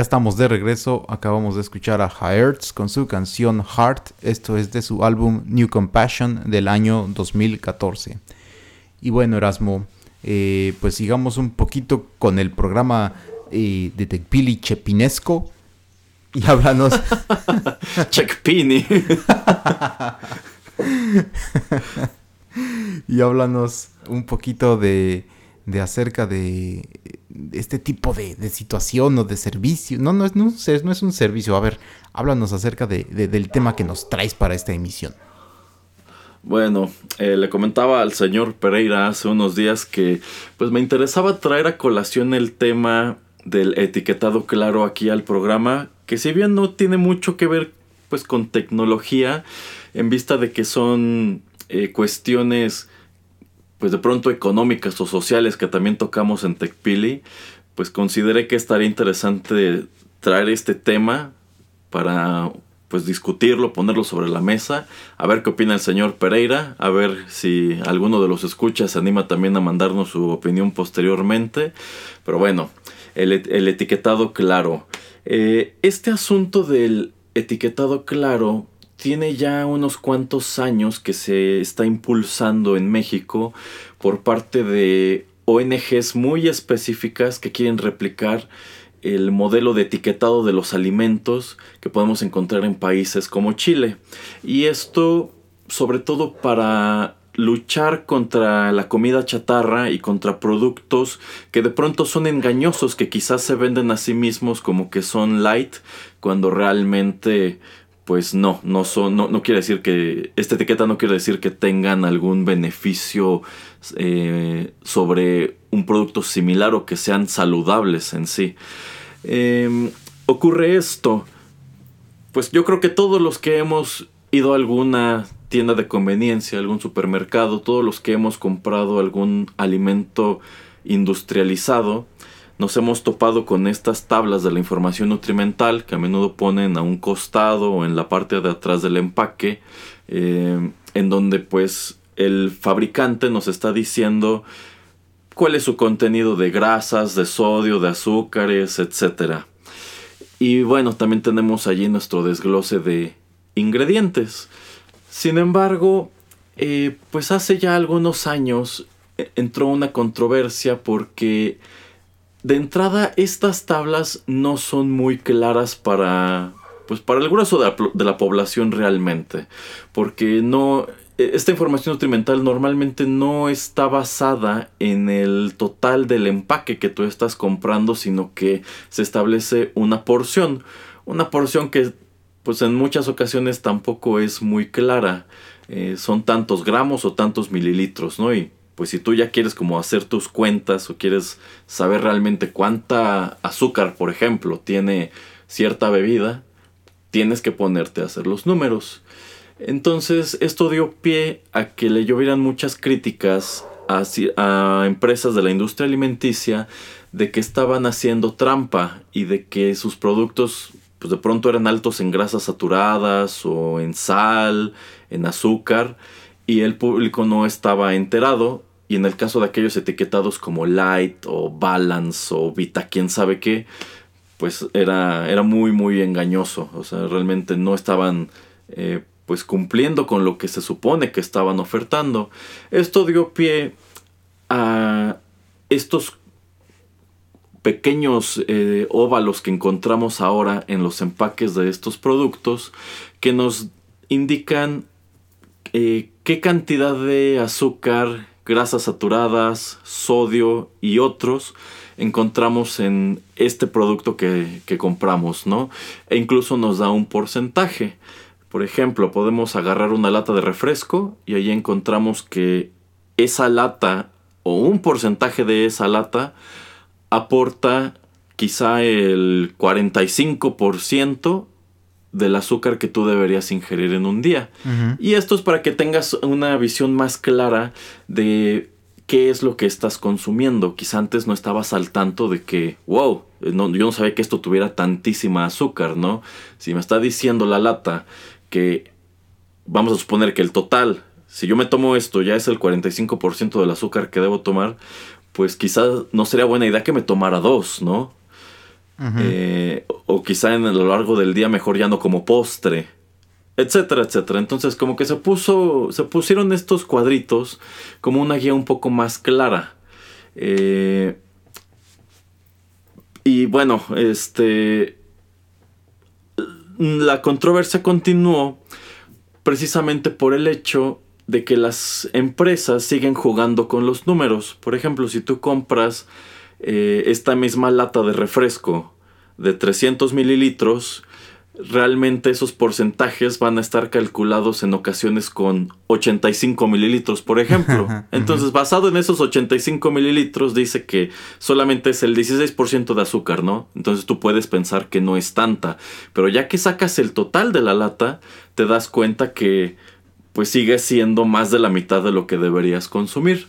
Ya estamos de regreso, acabamos de escuchar a Hertz con su canción Heart, esto es de su álbum New Compassion del año 2014. Y bueno, Erasmo, eh, pues sigamos un poquito con el programa eh, de Tecpili Chepinesco y háblanos. <laughs> Checpini. <laughs> y háblanos un poquito de, de acerca de este tipo de, situación o de servicio. No, no es, no, no es un servicio. A ver, háblanos acerca de, del tema que nos traes para esta emisión. Bueno, eh, le comentaba al señor Pereira hace unos días que pues me interesaba traer a colación el tema del etiquetado claro aquí al programa, que si bien no tiene mucho que ver pues con tecnología, en vista de que son eh, cuestiones pues de pronto económicas o sociales que también tocamos en TechPili, pues consideré que estaría interesante traer este tema para pues discutirlo, ponerlo sobre la mesa, a ver qué opina el señor Pereira, a ver si alguno de los escuchas se anima también a mandarnos su opinión posteriormente. Pero bueno, el, etiquetado claro. Eh, este asunto del etiquetado claro tiene ya unos cuantos años que se está impulsando en México por parte de ONGs muy específicas que quieren replicar el modelo de etiquetado de los alimentos que podemos encontrar en países como Chile. Y esto sobre todo para luchar contra la comida chatarra y contra productos que de pronto son engañosos, que quizás se venden a sí mismos como que son light, cuando realmente pues no, no son, no, quiere decir que, esta etiqueta no quiere decir que tengan algún beneficio eh, sobre un producto similar o que sean saludables en sí. Em, ocurre esto, pues yo creo que todos los que hemos ido a alguna tienda de conveniencia, algún supermercado, todos los que hemos comprado algún alimento industrializado, nos hemos topado con estas tablas de la información nutrimental que a menudo ponen a un costado o en la parte de atrás del empaque, eh, en donde pues el fabricante nos está diciendo cuál es su contenido de grasas, de sodio, de azúcares, etc. Y bueno, también tenemos allí nuestro desglose de ingredientes. Sin embargo, eh, pues hace ya algunos años eh, entró una controversia porque de entrada, estas tablas no son muy claras para, pues para el grueso de la, población realmente, porque no, e, esta información nutrimental normalmente no está basada en el total del empaque que tú estás comprando, sino que se establece una porción, una porción que, pues en muchas ocasiones tampoco es muy clara, eh, son tantos gramos o tantos mililitros, ¿no? Y pues si tú ya quieres como hacer tus cuentas o quieres saber realmente cuánta azúcar, por ejemplo, tiene cierta bebida, tienes que ponerte a hacer los números. Entonces esto dio pie a que le llovieran muchas críticas a, empresas de la industria alimenticia de que estaban haciendo trampa y de que sus productos pues de pronto eran altos en grasas saturadas o en sal, en azúcar y el público no estaba enterado y en el caso de aquellos etiquetados como light o balance o vita, quién sabe qué, pues era, era muy, muy engañoso. O sea, realmente no estaban eh, pues cumpliendo con lo que se supone que estaban ofertando. Esto dio pie a estos pequeños eh, óvalos que encontramos ahora en los empaques de estos productos que nos indican eh, qué cantidad de azúcar grasas saturadas, sodio y otros encontramos en este producto que, compramos, ¿no? E incluso nos da un porcentaje. Por ejemplo, podemos agarrar una lata de refresco y ahí encontramos que esa lata o un porcentaje de esa lata aporta quizá el 45% del azúcar que tú deberías ingerir en un día. Y esto es para que tengas una visión más clara de qué es lo que estás consumiendo. Quizá antes no estabas al tanto de que, wow, no, yo no sabía que esto tuviera tantísima azúcar, ¿no? Si me está diciendo la lata que vamos a suponer que el total, si yo me tomo esto ya es el 45% del azúcar que debo tomar, pues quizás no sería buena idea que me tomara dos, ¿no? Eh, o- quizá en lo largo del día mejor ya no como postre, etcétera, etcétera. Entonces como que se puso, se pusieron estos cuadritos como una guía un poco más clara. Eh, y bueno, este, la controversia continuó precisamente por el hecho de que las empresas siguen jugando con los números. Por ejemplo, si tú compras eh, esta misma lata de refresco de 300 mililitros, realmente esos porcentajes van a estar calculados en ocasiones con 85 mililitros, por ejemplo. <laughs> Entonces, basado en esos 85 mililitros, dice que solamente es el 16% de azúcar, ¿no? Entonces tú puedes pensar que no es tanta. Pero ya que sacas el total de la lata, te das cuenta que pues sigue siendo más de la mitad de lo que deberías consumir.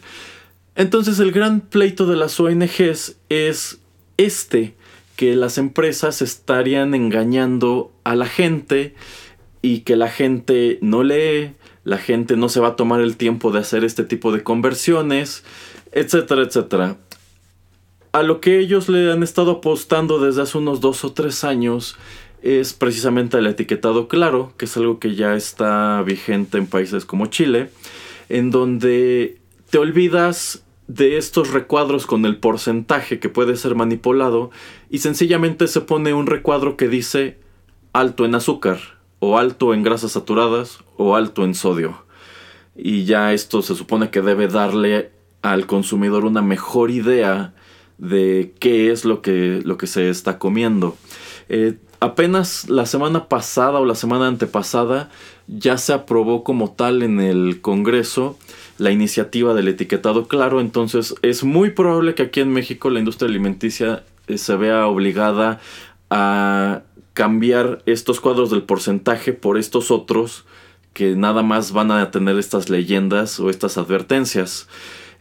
Entonces el gran pleito de las ONGs es este, que las empresas estarían engañando a la gente y que la gente no lee, la gente no se va a tomar el tiempo de hacer este tipo de conversiones, etcétera, etcétera. A lo que ellos le han estado apostando desde hace unos dos o tres años es precisamente el etiquetado claro, que es algo que ya está vigente en países como Chile, en donde te olvidas de estos recuadros con el porcentaje que puede ser manipulado y sencillamente se pone un recuadro que dice alto en azúcar o alto en grasas saturadas o alto en sodio. Y ya esto se supone que debe darle al consumidor una mejor idea de qué es lo que, lo que se está comiendo. Eh, apenas la semana pasada o la semana antepasada ya se aprobó como tal en el Congreso la iniciativa del etiquetado claro, entonces es muy probable que aquí en México la industria alimenticia eh, se vea obligada a cambiar estos cuadros del porcentaje por estos otros que nada más van a tener estas leyendas o estas advertencias.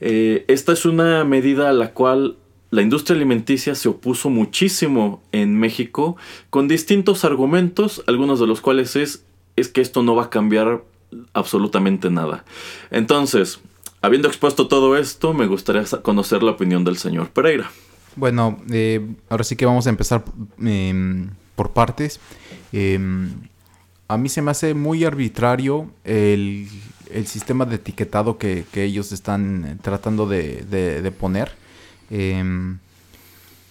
Eh, esta es una medida a la cual la industria alimenticia se opuso muchísimo en México con distintos argumentos, algunos de los cuales es, es que esto no va a cambiar absolutamente nada. Entonces, habiendo expuesto todo esto, me gustaría conocer la opinión del señor Pereira. Bueno, eh, ahora sí que vamos a empezar em, por partes. Em, a mí se me hace muy arbitrario el, el sistema de etiquetado que, que ellos están eh, tratando de- de poner. Em,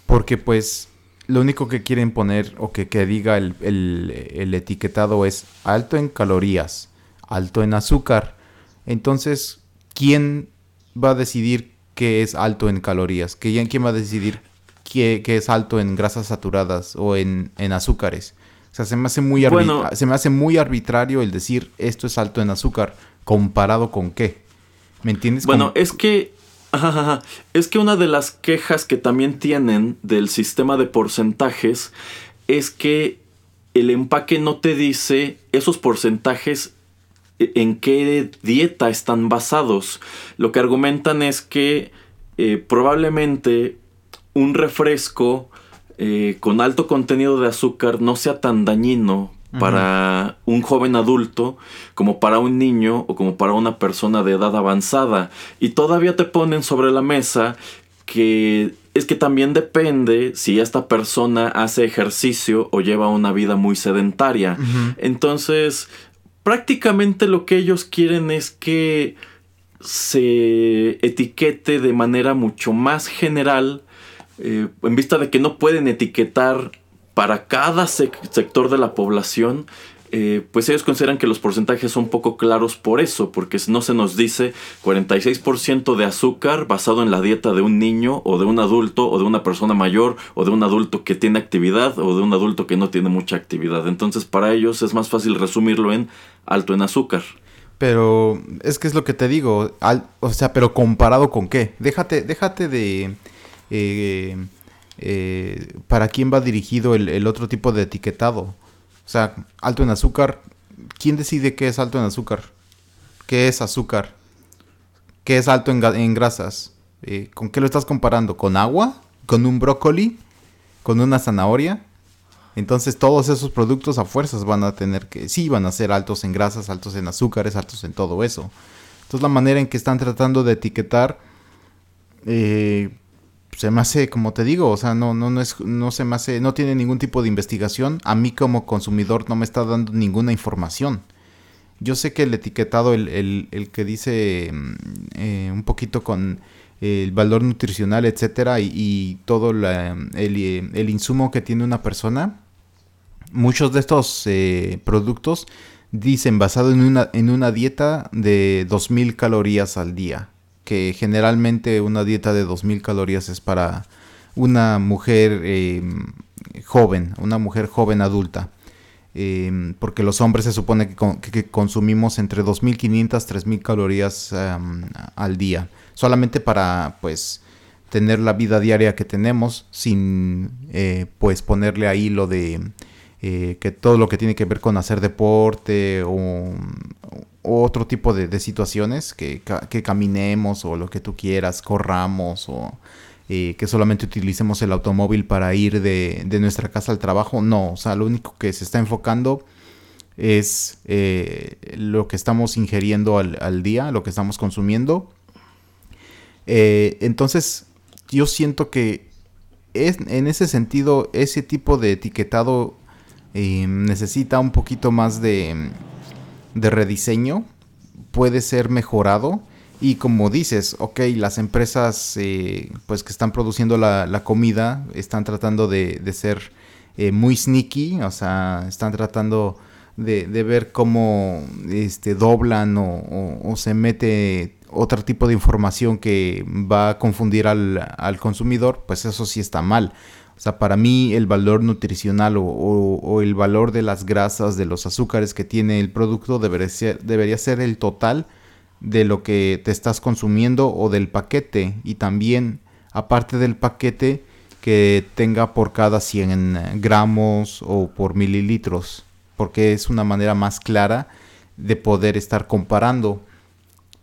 porque pues lo único que quieren poner o que, que diga el, el- el etiquetado es alto en calorías, alto en azúcar. Entonces, ¿quién va a decidir qué es alto en calorías? ¿Quién, quién va a decidir qué, qué es alto en grasas saturadas o en, en azúcares? O sea, se me, hace muy Bueno. se me hace muy arbitrario el decir esto es alto en azúcar comparado con qué. ¿Me entiendes? Bueno, es que. Es que una de las quejas que también tienen del sistema de porcentajes es que el empaque no te dice esos porcentajes e- en qué dieta están basados. Lo que argumentan es que eh, probablemente un refresco eh, con alto contenido de azúcar no sea tan dañino para un joven adulto como para un niño o como para una persona de edad avanzada. Y todavía te ponen sobre la mesa que es que también depende si esta persona hace ejercicio o lleva una vida muy sedentaria. Entonces, prácticamente lo que ellos quieren es que se etiquete de manera mucho más general, eh, en vista de que no pueden etiquetar para cada sec- sector de la población, eh, pues ellos consideran que los porcentajes son poco claros por eso, porque no se nos dice 46% de azúcar basado en la dieta de un niño o de un adulto o de una persona mayor o de un adulto que tiene actividad o de un adulto que no tiene mucha actividad. Entonces para ellos es más fácil resumirlo en alto en azúcar. Pero es que es lo que te digo, o sea, pero comparado con qué. Déjate, déjate de eh, eh, para quién va dirigido el, otro tipo de etiquetado. O sea, alto en azúcar. ¿Quién decide qué es alto en azúcar? ¿Qué es azúcar? ¿Qué es alto en grasas? Eh, ¿Con qué lo estás comparando? ¿Con agua? ¿Con un brócoli? ¿Con una zanahoria? Entonces todos esos productos a fuerzas van a tener que, sí, van a ser altos en grasas, altos en azúcares, altos en todo eso. Entonces la manera en que están tratando de etiquetar, eh, se me hace, como te digo, o sea, no, no, no es, no se me hace, no tiene ningún tipo de investigación. A mí como consumidor no me está dando ninguna información. Yo sé que el etiquetado, el, el, el que dice mm, eh, un poquito con el valor nutricional, etcétera, y, y todo el, el insumo que tiene una persona, muchos de estos eh, productos dicen basado en una, en una dieta de 2000 calorías al día. Que generalmente una dieta de 2000 calorías es para una mujer eh, joven, una mujer joven adulta. Eh, porque los hombres se supone que, con- que- que consumimos entre 2500 3000 calorías al día. Solamente para pues tener la vida diaria que tenemos sin eh, pues ponerle ahí lo de eh, que todo lo que tiene que ver con hacer deporte o otro tipo de, situaciones que, ca- que caminemos o lo que tú quieras, corramos o eh, que solamente utilicemos el automóvil para ir de, nuestra casa al trabajo. No, o sea, lo único que se está enfocando es eh, lo que estamos ingiriendo al, día, lo que estamos consumiendo. Eh, entonces, yo siento que es, en ese sentido, ese tipo de etiquetado necesita un poquito más de, de rediseño, puede ser mejorado. Y como dices, ok, las empresas eh, pues que están produciendo la, comida están tratando de, ser eh, muy sneaky, o sea, están tratando de, ver cómo este, doblan o, o- o se mete otro tipo de información que va a confundir al, al consumidor, pues eso sí está mal. O sea, para mí el valor nutricional o, el valor de las grasas, de los azúcares que tiene el producto debería ser, debería ser el total de lo que te estás consumiendo o del paquete. Y también, aparte del paquete, que tenga por cada 100 gramos o por mililitros. Porque es una manera más clara de poder estar comparando.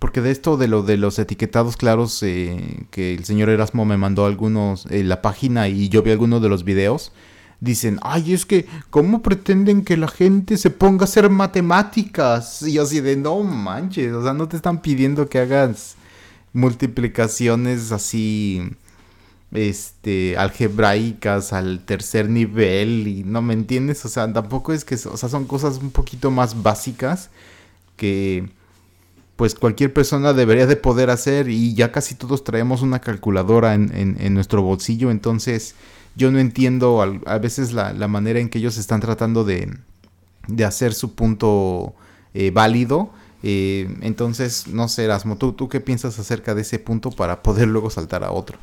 Porque de esto de lo de los etiquetados claros eh, que el señor Erasmo me mandó algunos en la página y yo vi algunos de los videos, dicen, ay, es que, ¿cómo pretenden que la gente se ponga a hacer matemáticas? Y así de, no manches, o sea, no te están pidiendo que hagas multiplicaciones así, este, algebraicas al tercer nivel y no me entiendes, o sea, tampoco es que, o sea, son cosas un poquito más básicas que pues cualquier persona debería de poder hacer y ya casi todos traemos una calculadora en, en- en nuestro bolsillo, entonces yo no entiendo a veces la, la manera en que ellos están tratando de, de hacer su punto eh, válido. eh, entonces, no sé, Erasmo, ¿tú, ¿tú qué piensas acerca de ese punto para poder luego saltar a otro?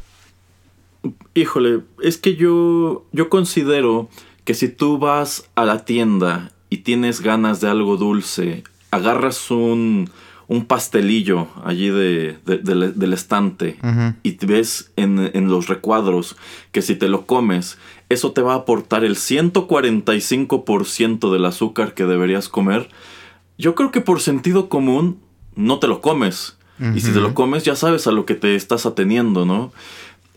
Híjole, es que yo, yo considero que si tú vas a la tienda y tienes ganas de algo dulce, agarras un, un pastelillo allí de, de- del- del estante y te ves en, en los recuadros que si te lo comes, eso te va a aportar el 145% del azúcar que deberías comer. Yo creo que por sentido común no te lo comes. Y si te lo comes ya sabes a lo que te estás ateniendo, ¿no?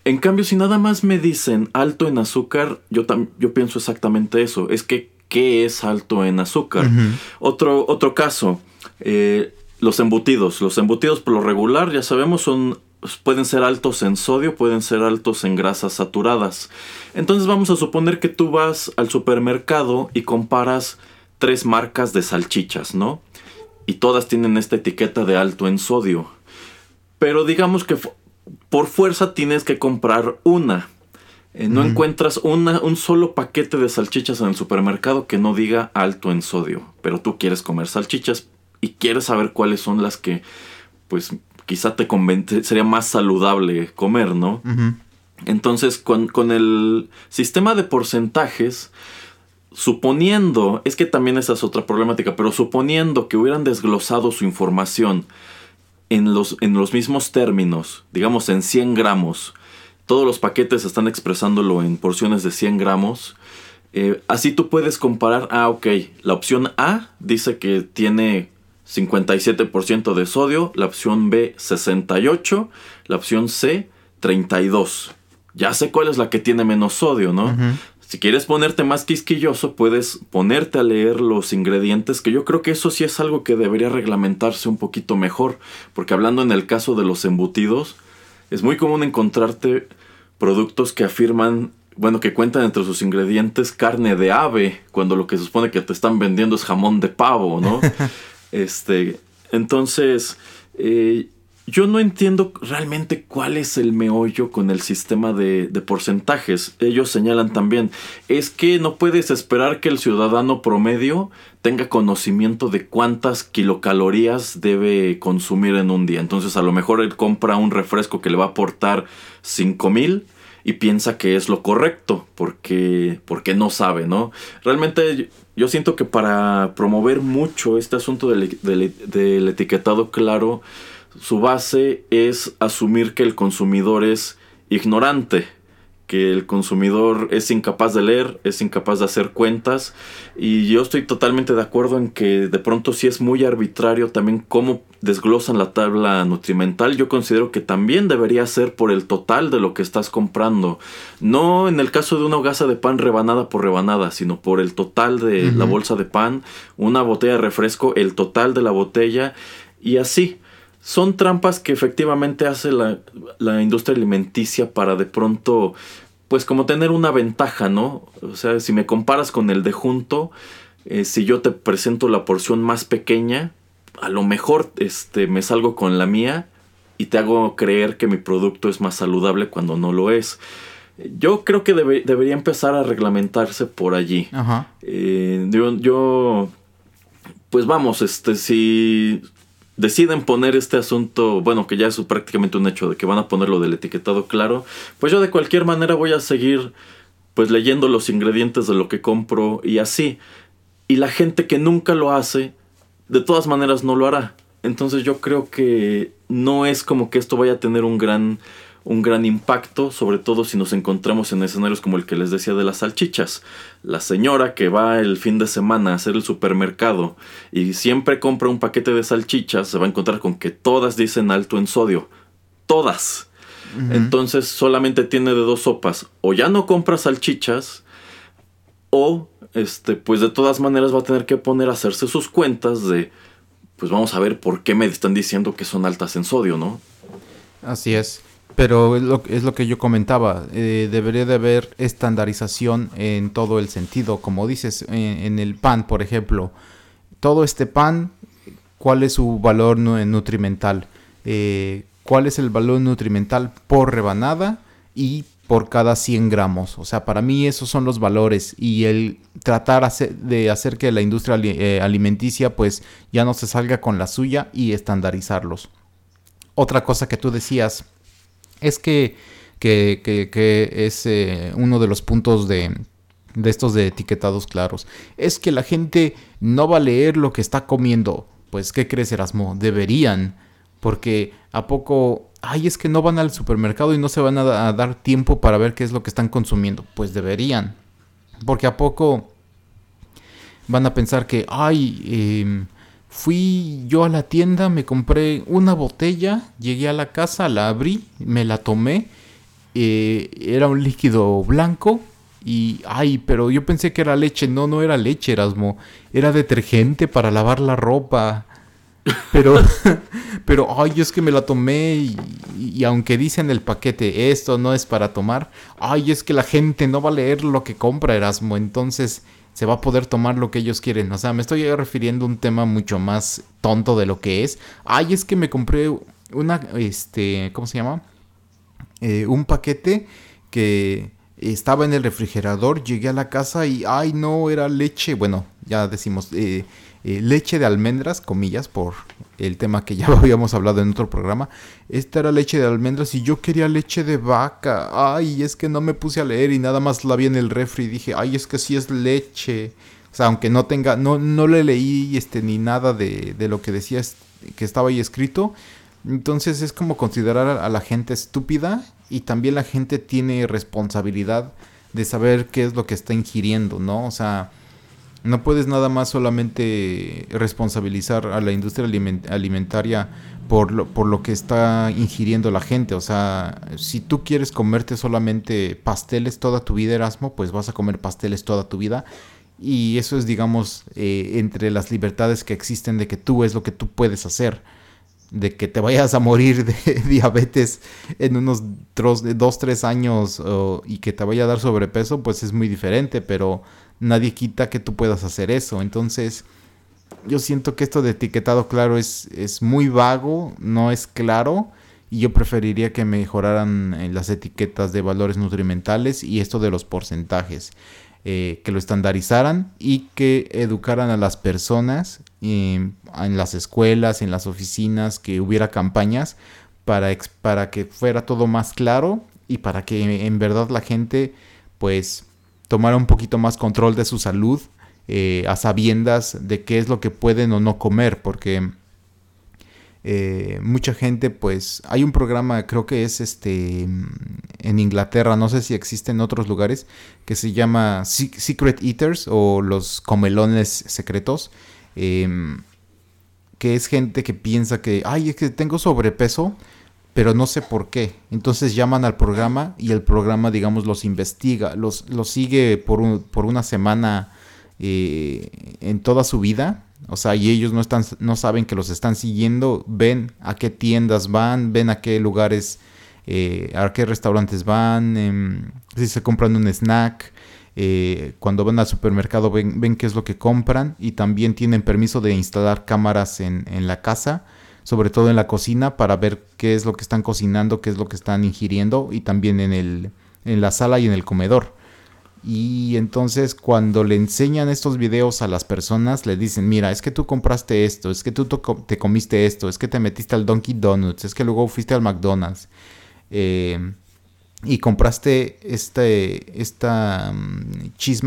En cambio, si nada más me dicen alto en azúcar, yo, tam- yo pienso exactamente eso. Es que, ¿qué es alto en azúcar? otro, otro caso, eh, los embutidos. Los embutidos por lo regular, ya sabemos, son pueden ser altos en sodio, pueden ser altos en grasas saturadas. Entonces vamos a suponer que tú vas al supermercado y comparas tres marcas de salchichas, ¿no? Y todas tienen esta etiqueta de alto en sodio. Pero digamos que por fuerza tienes que comprar una. Eh, no encuentras una, un solo paquete de salchichas en el supermercado que no diga alto en sodio. Pero tú quieres comer salchichas y quieres saber cuáles son las que, pues, quizá te convence, sería más saludable comer, ¿no? Entonces, con, con el sistema de porcentajes, suponiendo, es que también esa es otra problemática, pero suponiendo que hubieran desglosado su información en los, en los mismos términos, digamos en 100 gramos, todos los paquetes están expresándolo en porciones de 100 gramos, eh, así tú puedes comparar, ah, ok, la opción A dice que tiene 57% de sodio, la opción B 68, la opción C 32. Ya sé cuál es la que tiene menos sodio, ¿no? Si quieres ponerte más quisquilloso, puedes ponerte a leer los ingredientes, que yo creo que eso sí es algo que debería reglamentarse un poquito mejor, porque hablando en el caso de los embutidos, es muy común encontrarte productos que afirman, bueno, que cuentan entre sus ingredientes carne de ave, cuando lo que se supone que te están vendiendo es jamón de pavo, ¿no? <laughs> este, entonces, eh, yo no entiendo realmente cuál es el meollo con el sistema de, de, porcentajes. Ellos señalan también, es que no puedes esperar que el ciudadano promedio tenga conocimiento de cuántas kilocalorías debe consumir en un día. Entonces a lo mejor él compra un refresco que le va a aportar 5000 y piensa que es lo correcto porque, porque no sabe, ¿no? Realmente yo siento que para promover mucho este asunto del, del, etiquetado claro, su base es asumir que el consumidor es ignorante, que el consumidor es incapaz de leer, es incapaz de hacer cuentas y yo estoy totalmente de acuerdo en que de pronto sí es muy arbitrario también cómo desglosan la tabla nutrimental. Yo considero que también debería ser por el total de lo que estás comprando. No en el caso de una hogaza de pan rebanada por rebanada, sino por el total de la bolsa de pan, una botella de refresco, el total de la botella y así son trampas que efectivamente hace la, la, industria alimenticia para de pronto, pues como tener una ventaja, ¿no? O sea, si me comparas con el de junto, eh, si yo te presento la porción más pequeña, a lo mejor este, me salgo con la mía y te hago creer que mi producto es más saludable cuando no lo es. Yo creo que debe, debería empezar a reglamentarse por allí. Ajá. Eh, yo, yo, pues vamos, este, si deciden poner este asunto, bueno, que ya es prácticamente un hecho de que van a poner lo del etiquetado claro, pues yo de cualquier manera voy a seguir pues leyendo los ingredientes de lo que compro y así. Y la gente que nunca lo hace, de todas maneras no lo hará. Entonces yo creo que no es como que esto vaya a tener un gran un gran impacto, sobre todo si nos encontramos en escenarios como el que les decía de las salchichas. La señora que va el fin de semana a hacer el supermercado y siempre compra un paquete de salchichas, se va a encontrar con que todas dicen alto en sodio. Todas. Uh -huh. Entonces solamente tiene de dos sopas. O ya no compra salchichas, o este, pues de todas maneras va a tener que poner a hacerse sus cuentas de, pues vamos a ver por qué me están diciendo que son altas en sodio, ¿no? Así es. Pero es lo, es lo que yo comentaba, eh, debería de haber estandarización en todo el sentido, como dices, en, el pan, por ejemplo, todo este pan, ¿cuál es su valor nutrimental? Eh, ¿Cuál es el valor nutrimental por rebanada y por cada 100 gramos? O sea, para mí esos son los valores y el tratar de hacer que la industria eh, alimenticia pues ya no se salga con la suya y estandarizarlos. Otra cosa que tú decías, es que, que, que, que es eh, uno de los puntos de, de estos de etiquetados claros. Es que la gente no va a leer lo que está comiendo. Pues, ¿qué crees, Erasmo? Deberían. Porque a poco, ay, es que no van al supermercado y no se van a, dar tiempo para ver qué es lo que están consumiendo. Pues deberían. Porque a poco van a pensar que, ay, eh, Fui yo a la tienda, me compré una botella, llegué a la casa, la abrí, me la tomé. Eh, era un líquido blanco y, ay, pero yo pensé que era leche. No, no era leche, Erasmo. Era detergente para lavar la ropa. <laughs> Pero, <laughs> pero, ay, es que me la tomé y, y, aunque dice en el paquete, esto no es para tomar, ay, es que la gente no va a leer lo que compra, Erasmo. Entonces, se va a poder tomar lo que ellos quieren. O sea, me estoy refiriendo a un tema mucho más tonto de lo que es. Ay, es que me compré una, este, ¿cómo se llama? Eh, un paquete que estaba en el refrigerador, llegué a la casa y, ay, no, era leche, bueno, ya decimos, eh, eh, leche de almendras, comillas, por el tema que ya <laughs> habíamos hablado en otro programa. Esta era leche de almendras y yo quería leche de vaca. Ay, es que no me puse a leer y nada más la vi en el refri y dije, ay, es que sí es leche. O sea, aunque no tenga, no, no le leí este, ni nada de, de lo que decía que estaba ahí escrito. Entonces es como considerar a la gente estúpida y también la gente tiene responsabilidad de saber qué es lo que está ingiriendo, ¿no? O sea, no puedes nada más solamente responsabilizar a la industria aliment alimentaria por lo, por lo que está ingiriendo la gente. O sea, si tú quieres comerte solamente pasteles toda tu vida, Erasmo, pues vas a comer pasteles toda tu vida. Y eso es, digamos, eh, entre las libertades que existen de que tú es lo que tú puedes hacer. de que te vayas a morir de <laughs> diabetes en unos 2, 3 años y que te vaya a dar sobrepeso, pues es muy diferente, pero nadie quita que tú puedas hacer eso. Entonces, yo siento que esto de etiquetado claro es, es muy vago, no es claro. Y yo preferiría que mejoraran eh, las etiquetas de valores nutrimentales y esto de los porcentajes. eh, que lo estandarizaran y que educaran a las personas eh, en las escuelas, en las oficinas, que hubiera campañas para, para que fuera todo más claro y para que en verdad la gente pues tomara un poquito más control de su salud eh, a sabiendas de qué es lo que pueden o no comer, porque eh, mucha gente, pues, hay un programa, creo que es este en Inglaterra, no sé si existe en otros lugares, que se llama Se- Secret Eaters o los comelones secretos, em, que es gente que piensa que, ay, es que tengo sobrepeso, pero no sé por qué. Entonces llaman al programa y el programa, digamos, los investiga, los, los sigue por, un- por una semana eh, en toda su vida. O sea, y ellos no, están, no saben que los están siguiendo, ven a qué tiendas van, ven a qué lugares, eh, a qué restaurantes van, em, si se compran un snack. eh, cuando van al supermercado ven, ven qué es lo que compran y también tienen permiso de instalar cámaras en, en la casa sobre todo en la cocina, para ver qué es lo que están cocinando, qué es lo que están ingiriendo, y también en, el, en la sala y en el comedor. Y entonces cuando le enseñan estos videos a las personas, le dicen, mira, es que tú compraste esto, es que tú te comiste esto, es que te metiste al Donkey Donuts, es que luego fuiste al McDonald's. eh, y compraste este esta mm, cheese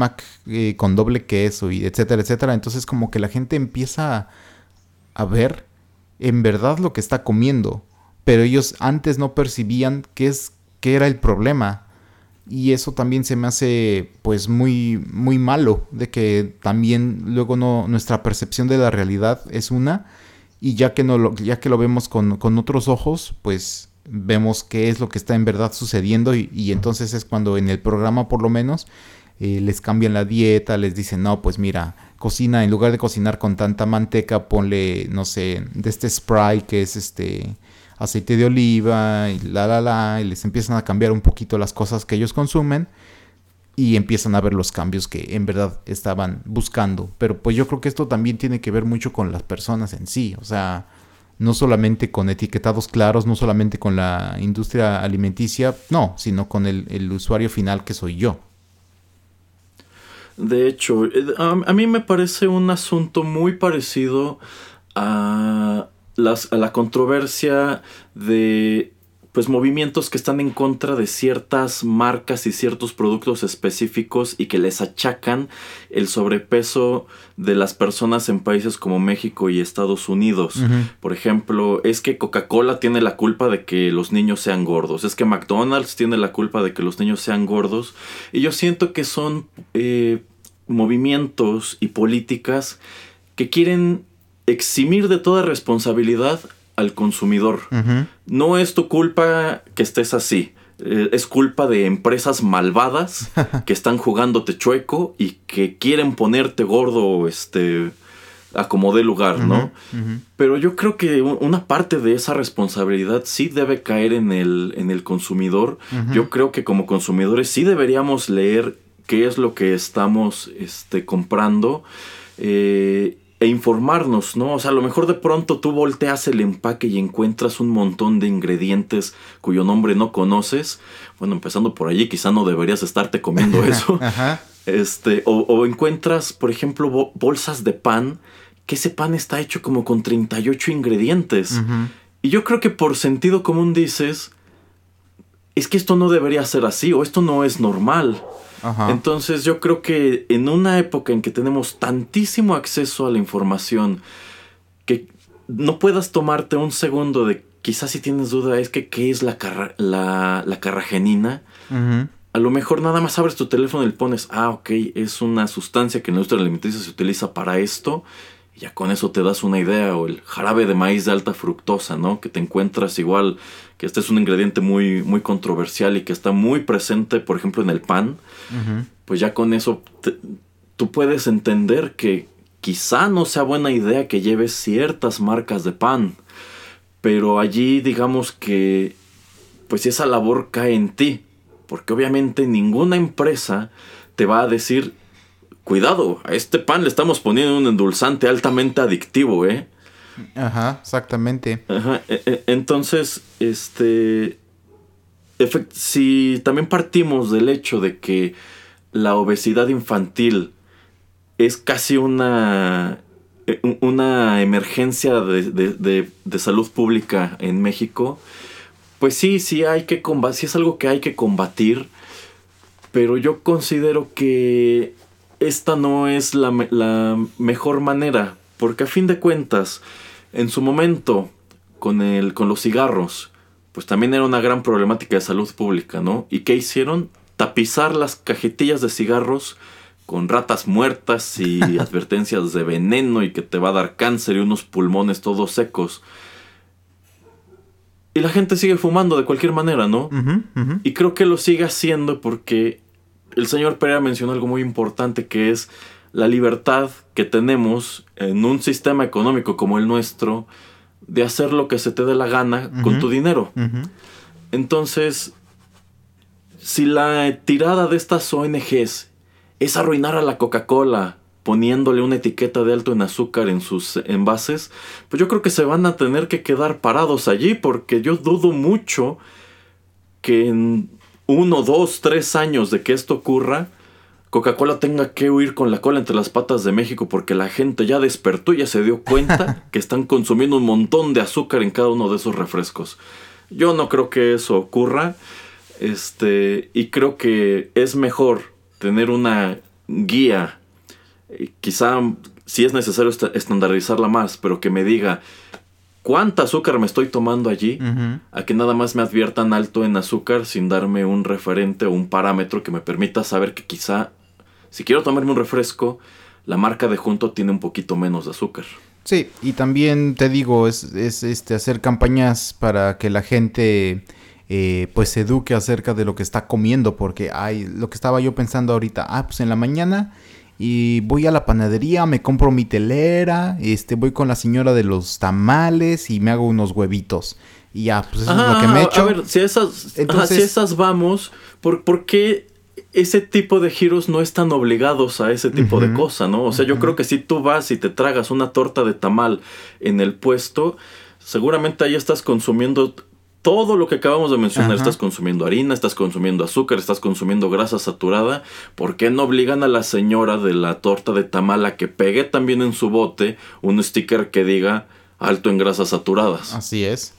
eh, con doble queso y etcétera etcétera entonces como que la gente empieza a ver en verdad lo que está comiendo, pero ellos antes no percibían qué es qué era el problema. Y eso también se me hace pues muy muy malo de que también luego no nuestra percepción de la realidad es una y ya que no lo, ya que lo vemos con, con otros ojos, pues vemos qué es lo que está en verdad sucediendo y, entonces es cuando en el programa por lo menos eh, les cambian la dieta, les dicen, no, pues mira, cocina, en lugar de cocinar con tanta manteca, ponle, no sé, de este spray que es este aceite de oliva y la la la, y les empiezan a cambiar un poquito las cosas que ellos consumen y empiezan a ver los cambios que en verdad estaban buscando. Pero pues yo creo que esto también tiene que ver mucho con las personas en sí, o sea, no solamente con etiquetados claros, no solamente con la industria alimenticia, no, sino con el, el usuario final que soy yo. De hecho, eh, a, a mí me parece un asunto muy parecido a, las, a la controversia de pues movimientos que están en contra de ciertas marcas y ciertos productos específicos y que les achacan el sobrepeso de las personas en países como México y Estados Unidos. Por ejemplo, es que Coca-Cola tiene la culpa de que los niños sean gordos. Es que McDonald's tiene la culpa de que los niños sean gordos. Y yo siento que son eh, movimientos y políticas que quieren eximir de toda responsabilidad al consumidor. No es tu culpa que estés así. Eh, es culpa de empresas malvadas <laughs> que están jugándote chueco y que quieren ponerte gordo, este, a como dé lugar, ¿no? Pero yo creo que una parte de esa responsabilidad sí debe caer en el, en el consumidor. Yo creo que como consumidores sí deberíamos leer qué es lo que estamos este, comprando. eh, e informarnos, ¿no? O sea, a lo mejor de pronto tú volteas el empaque y encuentras un montón de ingredientes cuyo nombre no conoces. Bueno, empezando por allí, quizá no deberías estarte comiendo <laughs> eso. Ajá. Este, o, o encuentras, por ejemplo, bo- bolsas de pan, que ese pan está hecho como con 38 ingredientes. Y yo creo que por sentido común dices, es que esto no debería ser así, o esto no es normal. Ajá. Entonces yo creo que en una época en que tenemos tantísimo acceso a la información, que no puedas tomarte un segundo de quizás si tienes duda es que qué es la, carra- la, la carragenina, a lo mejor nada más abres tu teléfono y le pones, ah, ok, es una sustancia que en la industria alimenticia se utiliza para esto. Ya con eso te das una idea. O el jarabe de maíz de alta fructosa, ¿no? Que te encuentras igual, que este es un ingrediente muy, muy controversial y que está muy presente, por ejemplo, en el pan. Pues ya con eso te- tú puedes entender que quizá no sea buena idea que lleves ciertas marcas de pan. pero allí digamos que pues esa labor cae en ti, porque obviamente ninguna empresa te va a decir, cuidado, a este pan le estamos poniendo un endulzante altamente adictivo, ¿eh? Ajá, exactamente. Ajá, e- e- entonces, este, si también partimos del hecho de que la obesidad infantil es casi una, un- una emergencia de, de- de- de salud pública en México, pues sí, sí hay que combatir, sí es algo que hay que combatir, pero yo considero que esta no es la, me- la mejor manera, porque a fin de cuentas, en su momento, con, el, con los cigarros, pues también era una gran problemática de salud pública, ¿no? ¿Y qué hicieron? Tapizar las cajetillas de cigarros con ratas muertas y <laughs> advertencias de veneno y que te va a dar cáncer y unos pulmones todos secos. Y la gente sigue fumando de cualquier manera, ¿no? Y creo que lo sigue haciendo porque el señor Pereira mencionó algo muy importante que es la libertad que tenemos en un sistema económico como el nuestro de hacer lo que se te dé la gana con tu dinero. Entonces, si la tirada de estas ONGs es arruinar a la Coca-Cola poniéndole una etiqueta de alto en azúcar en sus envases, pues yo creo que se van a tener que quedar parados allí porque yo dudo mucho que en uno, dos, tres años de que esto ocurra, Coca-Cola tenga que huir con la cola entre las patas de México porque la gente ya despertó y ya se dio cuenta <laughs> que están consumiendo un montón de azúcar en cada uno de esos refrescos. Yo no creo que eso ocurra. Este, y creo que es mejor tener una guía. eh, Quizá si es necesario esta- estandarizarla más, pero que me diga cuánta azúcar me estoy tomando allí, a que nada más me adviertan alto en azúcar sin darme un referente o un parámetro que me permita saber que quizá si quiero tomarme un refresco, la marca de junto tiene un poquito menos de azúcar. Sí, y también te digo, es, es, este hacer campañas para que la gente eh, pues se eduque acerca de lo que está comiendo, porque hay lo que estaba yo pensando ahorita, ah, pues en la mañana y voy a la panadería, me compro mi telera, este voy con la señora de los tamales y me hago unos huevitos. Y ya, pues eso es lo que me he Ah, hecho. A ver, si esas, ajá, si esas vamos, ¿por, por qué ese tipo de giros no están obligados a ese tipo de cosa, no? O sea, yo creo que si tú vas y te tragas una torta de tamal en el puesto, seguramente ahí estás consumiendo todo lo que acabamos de mencionar. Ajá. Estás consumiendo harina, estás consumiendo azúcar, estás consumiendo grasa saturada. ¿Por qué no obligan a la señora de la torta de tamal a que pegue también en su bote un sticker que diga alto en grasas saturadas? Así es.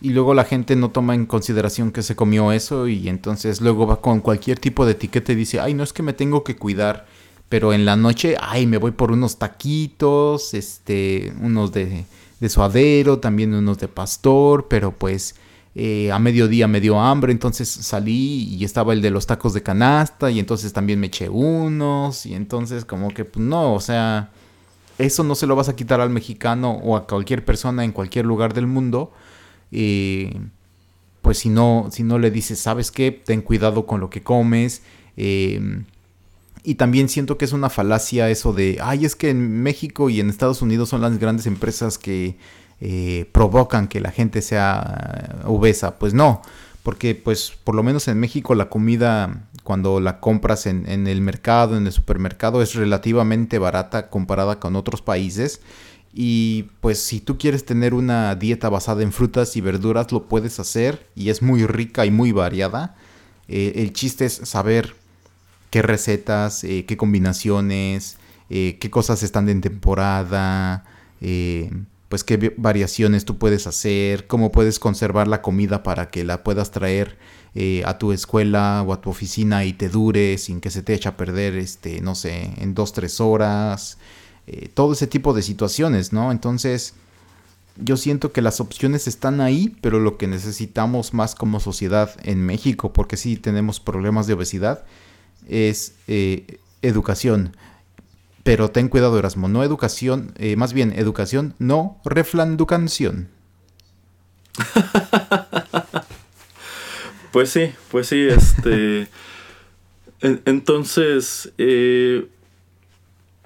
Y luego la gente no toma en consideración que se comió eso y entonces luego va con cualquier tipo de etiqueta y dice, ay, no es que me tengo que cuidar. Pero en la noche, ay, me voy por unos taquitos, este, unos de, de suadero, también unos de pastor, pero pues eh, a mediodía me dio hambre, entonces salí y estaba el de los tacos de canasta y entonces también me eché unos y entonces como que pues, no, o sea, eso no se lo vas a quitar al mexicano o a cualquier persona en cualquier lugar del mundo. eh, pues si no, si no le dices, ¿sabes qué? Ten cuidado con lo que comes. eh, y también siento que es una falacia eso de, ay, es que en México y en Estados Unidos son las grandes empresas que eh, provocan que la gente sea eh, obesa. Pues no, porque pues por lo menos en México la comida cuando la compras en, el mercado, en el supermercado, es relativamente barata comparada con otros países. Y pues si tú quieres tener una dieta basada en frutas y verduras, lo puedes hacer y es muy rica y muy variada. Eh, el chiste es saber qué recetas, qué combinaciones, qué cosas están en temporada, pues qué variaciones tú puedes hacer, cómo puedes conservar la comida para que la puedas traer eh, a tu escuela o a tu oficina y te dure sin que se te eche a perder, este, no sé, en dos, tres horas. eh, todo ese tipo de situaciones, ¿no? Entonces, yo siento que las opciones están ahí, pero lo que necesitamos más como sociedad en México, porque sí tenemos problemas de obesidad, es eh, educación. Pero ten cuidado, Erasmo, no educación, eh, más bien educación, no reflanducación. <laughs> Pues sí, pues sí, este. <laughs> en- entonces, eh,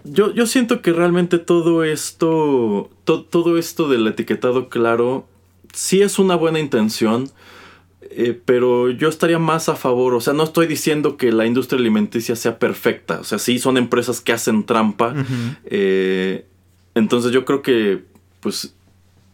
yo, yo siento que realmente todo esto, to- todo esto del etiquetado claro, sí es una buena intención, eh, pero yo estaría más a favor, o sea, no estoy diciendo que la industria alimenticia sea perfecta, o sea, sí son empresas que hacen trampa, eh, entonces yo creo que, pues,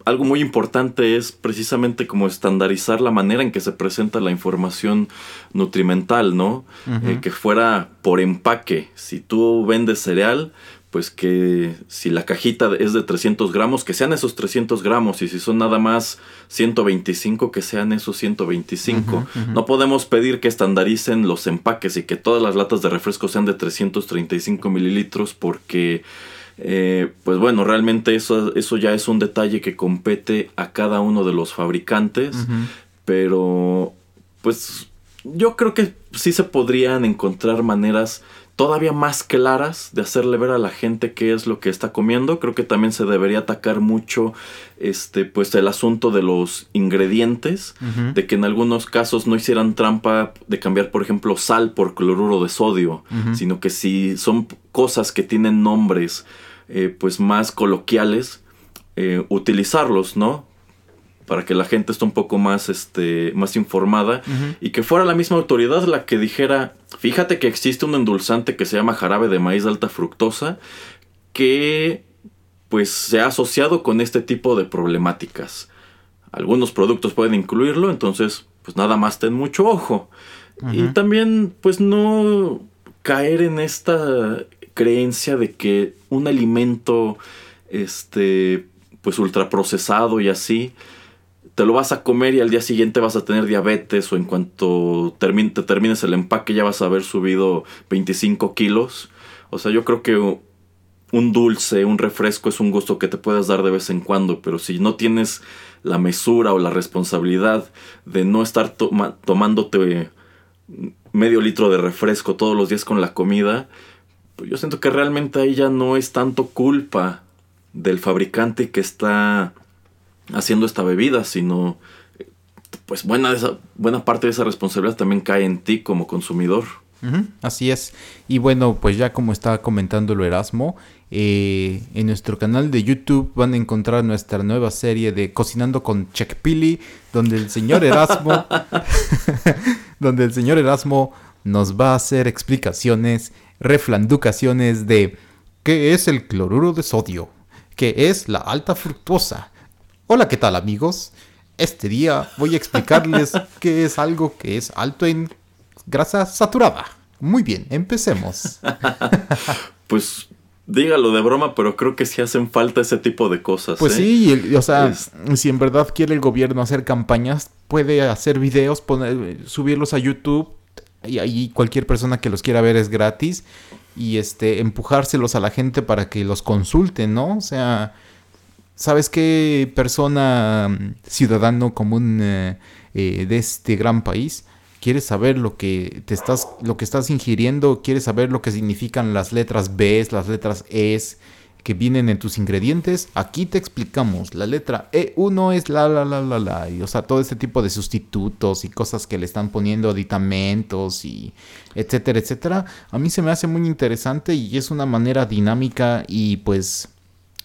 algo muy importante es precisamente como estandarizar la manera en que se presenta la información nutrimental, ¿no? Eh, que fuera por empaque. Si tú vendes cereal, pues que si la cajita es de 300 gramos, que sean esos 300 gramos, y si son nada más 125, que sean esos 125. No podemos pedir que estandaricen los empaques y que todas las latas de refresco sean de 335 mililitros porque eh, pues bueno, realmente eso, eso ya es un detalle que compete a cada uno de los fabricantes, pero pues yo creo que sí se podrían encontrar maneras todavía más claras de hacerle ver a la gente qué es lo que está comiendo. Creo que también se debería atacar mucho este pues el asunto de los ingredientes, de que en algunos casos no hicieran trampa de cambiar por ejemplo sal por cloruro de sodio, sino que si son cosas que tienen nombres eh, pues más coloquiales, eh, utilizarlos, ¿no? Para que la gente esté un poco más, este, más informada y que fuera la misma autoridad la que dijera, fíjate que existe un endulzante que se llama jarabe de maíz de alta fructosa que pues se ha asociado con este tipo de problemáticas. Algunos productos pueden incluirlo, entonces pues nada más ten mucho ojo. Y también pues no caer en esta creencia de que un alimento este pues ultraprocesado y así te lo vas a comer y al día siguiente vas a tener diabetes o en cuanto termine, te termines el empaque ya vas a haber subido 25 kilos. O sea, yo creo que un dulce, un refresco es un gusto que te puedes dar de vez en cuando, pero si no tienes la mesura o la responsabilidad de no estar tomándote medio litro de refresco todos los días con la comida, pues yo siento que realmente ahí ya no es tanto culpa del fabricante que está haciendo esta bebida, sino pues buena, buena parte de esa responsabilidad también cae en ti como consumidor. así es. Y bueno, pues ya como estaba comentando lo Erasmo, eh, en nuestro canal de YouTube van a encontrar nuestra nueva serie de Cocinando con Pili, donde el señor Erasmo, <laughs> <laughs> donde el señor Erasmo nos va a hacer explicaciones reflanducaciones de ¿qué es el cloruro de sodio? ¿Qué es la alta fructosa? Hola, ¿qué tal amigos? Este día voy a explicarles <laughs> qué es algo que es alto en grasa saturada. Muy bien, empecemos. <laughs> pues dígalo de broma, pero creo que sí hacen falta ese tipo de cosas. Pues ¿eh? sí, o sea, si en verdad quiere el gobierno hacer campañas, puede hacer videos, poner, subirlos a YouTube y ahí cualquier persona que los quiera ver es gratis y este empujárselos a la gente para que los consulten, ¿no? O sea, ¿sabes qué persona mm, ciudadano común eh, eh, de este gran país quieres saber lo que te estás lo que estás ingiriendo, quieres saber lo que significan las letras B, las letras E que vienen en tus ingredientes, aquí te explicamos. La letra E1 es la, la, la, la, la. Y, o sea, todo este tipo de sustitutos y cosas que le están poniendo aditamentos y etcétera, etcétera. A mí se me hace muy interesante y es una manera dinámica y pues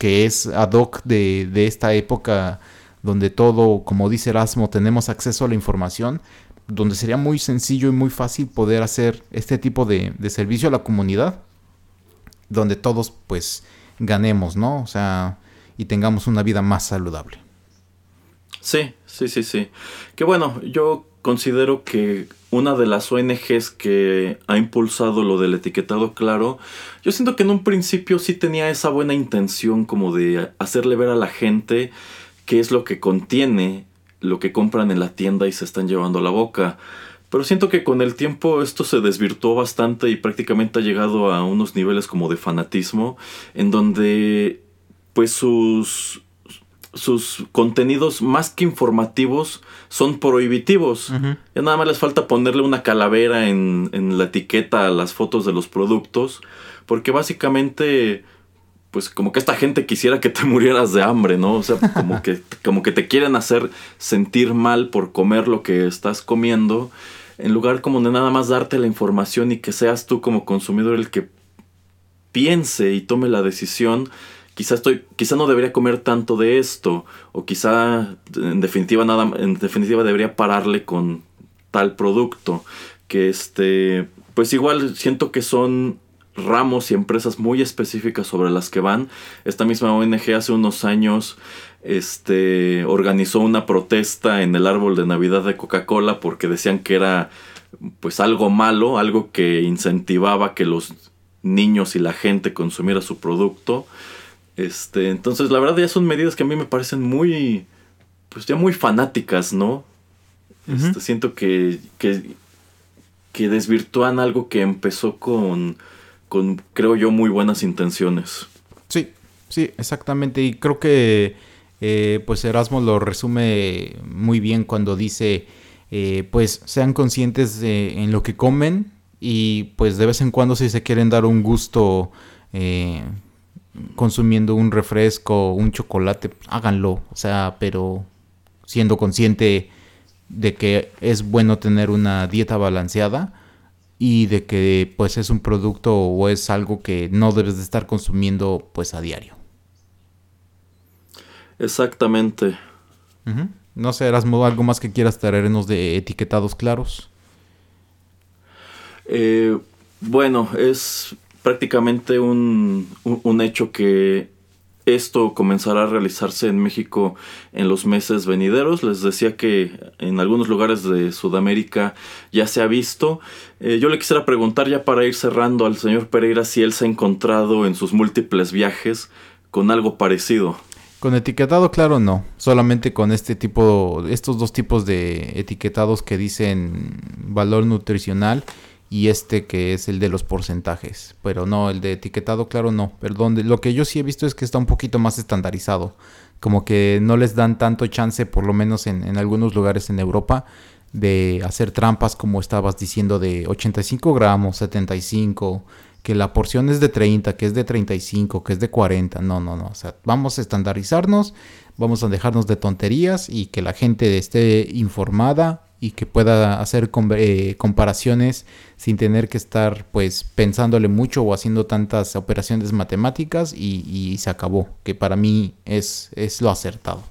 que es ad hoc de, de esta época donde todo, como dice Erasmo, tenemos acceso a la información, donde sería muy sencillo y muy fácil poder hacer este tipo de, de servicio a la comunidad, donde todos pues ganemos, ¿no? O sea, y tengamos una vida más saludable. Sí, sí, sí, sí. Que bueno, yo considero que una de las ONGs que ha impulsado lo del etiquetado claro, yo siento que en un principio sí tenía esa buena intención como de hacerle ver a la gente qué es lo que contiene lo que compran en la tienda y se están llevando a la boca. Pero siento que con el tiempo esto se desvirtuó bastante y prácticamente ha llegado a unos niveles como de fanatismo, en donde pues sus, sus contenidos más que informativos son prohibitivos. Ya nada más les falta ponerle una calavera en, en la etiqueta a las fotos de los productos, porque básicamente pues como que esta gente quisiera que te <laughs> murieras de hambre, ¿no? O sea, como que, como que te quieren hacer sentir mal por comer lo que estás comiendo en lugar como de nada más darte la información y que seas tú como consumidor el que piense y tome la decisión, quizá estoy, quizá no debería comer tanto de esto, o quizá en definitiva nada, en definitiva debería pararle con tal producto, que este, pues igual siento que son ramos y empresas muy específicas sobre las que van. Esta misma ONG hace unos años este, organizó una protesta en el árbol de Navidad de Coca-Cola porque decían que era pues algo malo, algo que incentivaba que los niños y la gente consumiera su producto. Este, entonces la verdad ya son medidas que a mí me parecen muy pues ya muy fanáticas, ¿no? Este, siento que, que, que desvirtúan algo que empezó con con, creo yo, muy buenas intenciones. Sí, sí, exactamente. Y creo que, eh, pues Erasmo lo resume muy bien cuando dice, eh, pues sean conscientes en lo que comen y pues de vez en cuando si se quieren dar un gusto eh, consumiendo un refresco, un chocolate, háganlo. O sea, pero siendo consciente de que es bueno tener una dieta balanceada y de que pues es un producto o es algo que no debes de estar consumiendo pues a diario. Exactamente. No sé, Erasmo, algo más que quieras traernos de etiquetados claros. Eh, bueno, es prácticamente un, un hecho que esto comenzará a realizarse en México en los meses venideros. Les decía que en algunos lugares de Sudamérica ya se ha visto. Eh, yo le quisiera preguntar ya para ir cerrando al señor Pereira si él se ha encontrado en sus múltiples viajes con algo parecido. Con etiquetado, claro, no. Solamente con este tipo, estos dos tipos de etiquetados que dicen valor nutricional y este que es el de los porcentajes. Pero no, el de etiquetado, claro, no. Perdón, lo que yo sí he visto es que está un poquito más estandarizado. Como que no les dan tanto chance, por lo menos en, algunos lugares en Europa, de hacer trampas como estabas diciendo de 85 gramos, 75, que la porción es de 30, que es de 35, que es de 40. No, no, no. O sea, vamos a estandarizarnos, vamos a dejarnos de tonterías y que la gente esté informada y que pueda hacer eh, comparaciones sin tener que estar pues pensándole mucho o haciendo tantas operaciones matemáticas y, y se acabó, que para mí es, es lo acertado.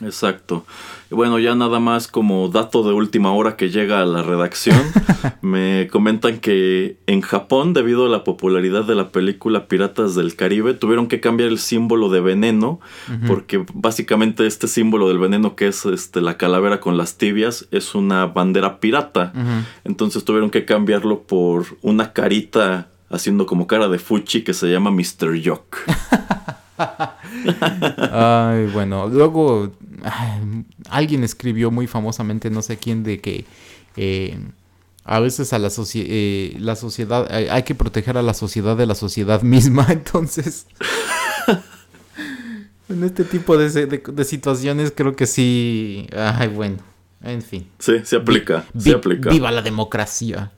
Exacto. Bueno, ya nada más como dato de última hora que llega a la redacción, <laughs> me comentan que en Japón, debido a la popularidad de la película Piratas del Caribe, tuvieron que cambiar el símbolo de veneno, porque básicamente este símbolo del veneno que es este, la calavera con las tibias es una bandera pirata. Entonces tuvieron que cambiarlo por una carita haciendo como cara de fuchi que se llama Mr. Jock. <laughs> Ay, bueno, luego alguien escribió muy famosamente, no sé quién, de que eh, a veces a la, eh, la sociedad, hay, que proteger a la sociedad de la sociedad misma, <laughs> entonces... en este tipo de, situaciones creo que sí, ay, bueno, en fin. Sí, se aplica, se aplica. Viva la democracia.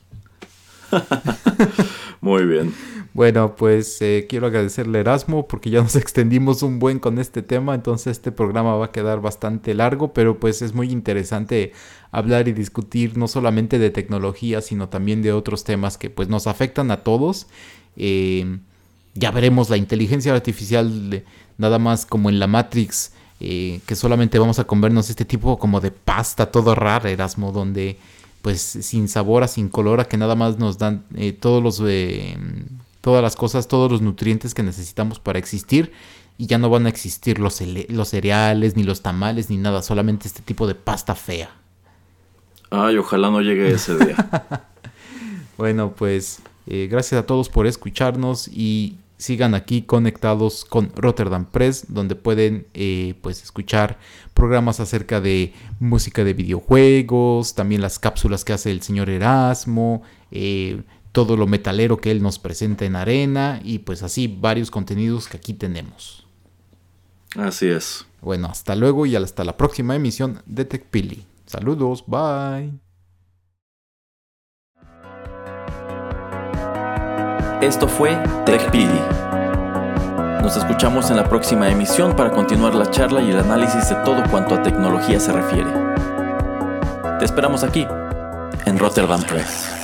<laughs> Muy bien. Bueno, pues eh, quiero agradecerle a Erasmo porque ya nos <laughs> extendimos un buen con este tema, entonces este programa va a quedar bastante largo, pero pues es muy interesante hablar y discutir no solamente de tecnología, sino también de otros temas que pues nos afectan a todos. Eh, ya veremos la inteligencia artificial nada más como en la Matrix, eh, que solamente vamos a comernos este tipo como de pasta todo raro, Erasmo, donde pues sin sabor, sin color, a que nada más nos dan todos los todas las cosas, todos los nutrientes que necesitamos para existir y ya no van a existir los, los cereales, ni los tamales, ni nada, solamente este tipo de pasta fea. Ay, ojalá no llegue ese día. <laughs> bueno, pues eh, gracias a todos por escucharnos y sigan aquí conectados con Rotterdam Press, donde pueden eh, pues escuchar programas acerca de música de videojuegos, también las cápsulas que hace el señor Erasmo, eh, todo lo metalero que él nos presenta en arena y pues así varios contenidos que aquí tenemos. Así es. Bueno, hasta luego y hasta la próxima emisión de TechPili. Saludos, bye. Esto fue TechPili. Nos escuchamos en la próxima emisión para continuar la charla y el análisis de todo cuanto a tecnología se refiere. Te esperamos aquí, en Rotterdam Press.